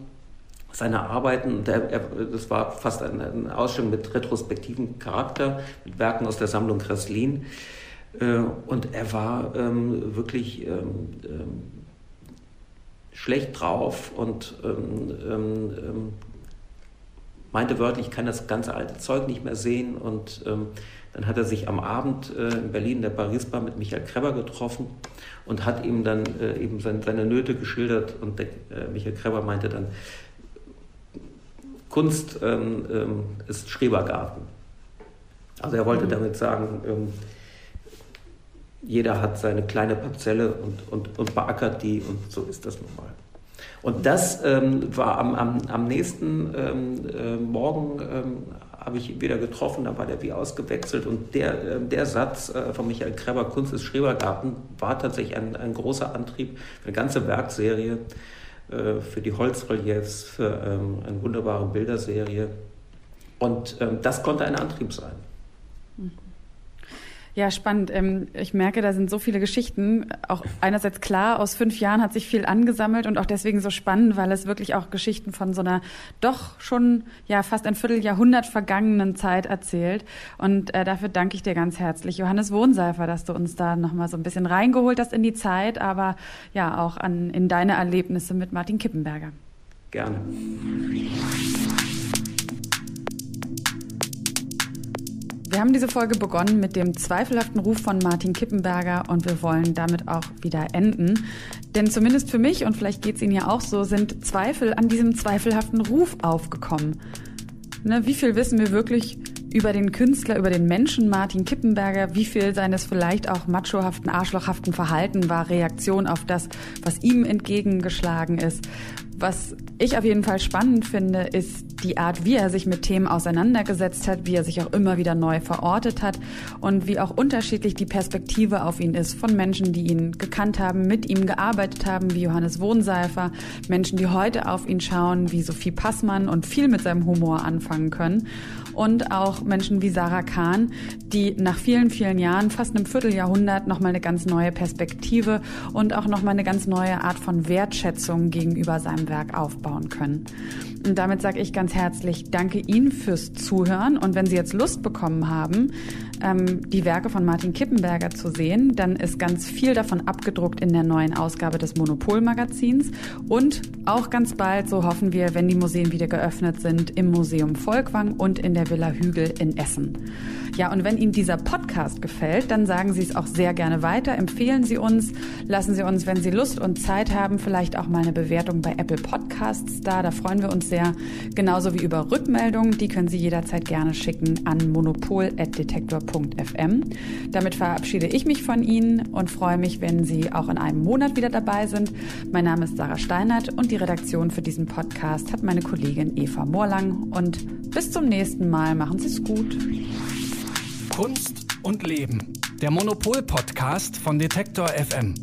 seine Arbeiten, das war fast eine, Ausstellung mit retrospektivem Charakter, mit Werken aus der Sammlung Kreslin. Äh, und er war ähm, wirklich ähm, ähm, schlecht drauf und ähm, ähm, ähm, meinte wörtlich, ich kann das ganze alte Zeug nicht mehr sehen. Und dann hat er sich am Abend äh, in Berlin in der Paris-Bar mit Michael Kreber getroffen und hat ihm dann äh, eben seine, seine Nöte geschildert. Und der, äh, Michael Kreber meinte dann, Kunst ähm, ähm, ist Schrebergarten. Also er wollte mhm. damit sagen, ähm, jeder hat seine kleine Parzelle und, und, und beackert die und so ist das nun mal. Und das ähm, war am, am, am nächsten äh, Morgen, ähm, habe ich ihn wieder getroffen, da war der wie ausgewechselt und der, äh, der Satz äh, von Michael Kreber, Kunst ist Schrebergarten, war tatsächlich ein, ein großer Antrieb für eine ganze Werkserie. Äh, für die Holzreliefs, für ähm, eine wunderbare Bilderserie. Und ähm, das konnte ein Antrieb sein. Ja, spannend. Ähm, ich merke, da sind so viele Geschichten. Auch einerseits klar, aus fünf Jahren hat sich viel angesammelt und auch deswegen so spannend, weil es wirklich auch Geschichten von so einer doch schon ja fast ein Vierteljahrhundert vergangenen Zeit erzählt. Und äh, dafür danke ich dir ganz herzlich, Johannes Wohnseifer, dass du uns da nochmal so ein bisschen reingeholt hast in die Zeit, aber ja auch an, in deine Erlebnisse mit Martin Kippenberger. Gerne. Wir haben diese Folge begonnen mit dem zweifelhaften Ruf von Martin Kippenberger und wir wollen damit auch wieder enden. Denn zumindest für mich, und vielleicht geht es Ihnen ja auch so, sind Zweifel an diesem zweifelhaften Ruf aufgekommen. Ne, wie viel wissen wir wirklich über den Künstler, über den Menschen Martin Kippenberger? Wie viel seines vielleicht auch machohaften, arschlochhaften Verhalten war Reaktion auf das, was ihm entgegengeschlagen ist? Was ich auf jeden Fall spannend finde, ist die Art, wie er sich mit Themen auseinandergesetzt hat, wie er sich auch immer wieder neu verortet hat und wie auch unterschiedlich die Perspektive auf ihn ist von Menschen, die ihn gekannt haben, mit ihm gearbeitet haben, wie Johannes Wohnseifer, Menschen, die heute auf ihn schauen, wie Sophie Passmann und viel mit seinem Humor anfangen können. Und auch Menschen wie Sarah Kahn, die nach vielen, vielen Jahren, fast einem Vierteljahrhundert, nochmal eine ganz neue Perspektive und auch nochmal eine ganz neue Art von Wertschätzung gegenüber seinem Werk aufbauen können. Und damit sage ich ganz herzlich Danke Ihnen fürs Zuhören. Und wenn Sie jetzt Lust bekommen haben, ähm, die Werke von Martin Kippenberger zu sehen, dann ist ganz viel davon abgedruckt in der neuen Ausgabe des Monopol-Magazins. Und auch ganz bald, so hoffen wir, wenn die Museen wieder geöffnet sind, im Museum Volkwang und in der Villa Hügel in Essen. Ja, und wenn Ihnen dieser Podcast gefällt, dann sagen Sie es auch sehr gerne weiter, empfehlen Sie uns, lassen Sie uns, wenn Sie Lust und Zeit haben, vielleicht auch mal eine Bewertung bei Apple Podcasts da. Da freuen wir uns sehr. Genauso wie über Rückmeldungen, die können Sie jederzeit gerne schicken an monopol.detektor.fm. Damit verabschiede ich mich von Ihnen und freue mich, wenn Sie auch in einem Monat wieder dabei sind. Mein Name ist Sarah Steinert und die Redaktion für diesen Podcast hat meine Kollegin Eva Moorlang. Und bis zum nächsten Mal. Machen Sie es gut. Kunst und Leben. Der Monopol-Podcast von Detektor FM.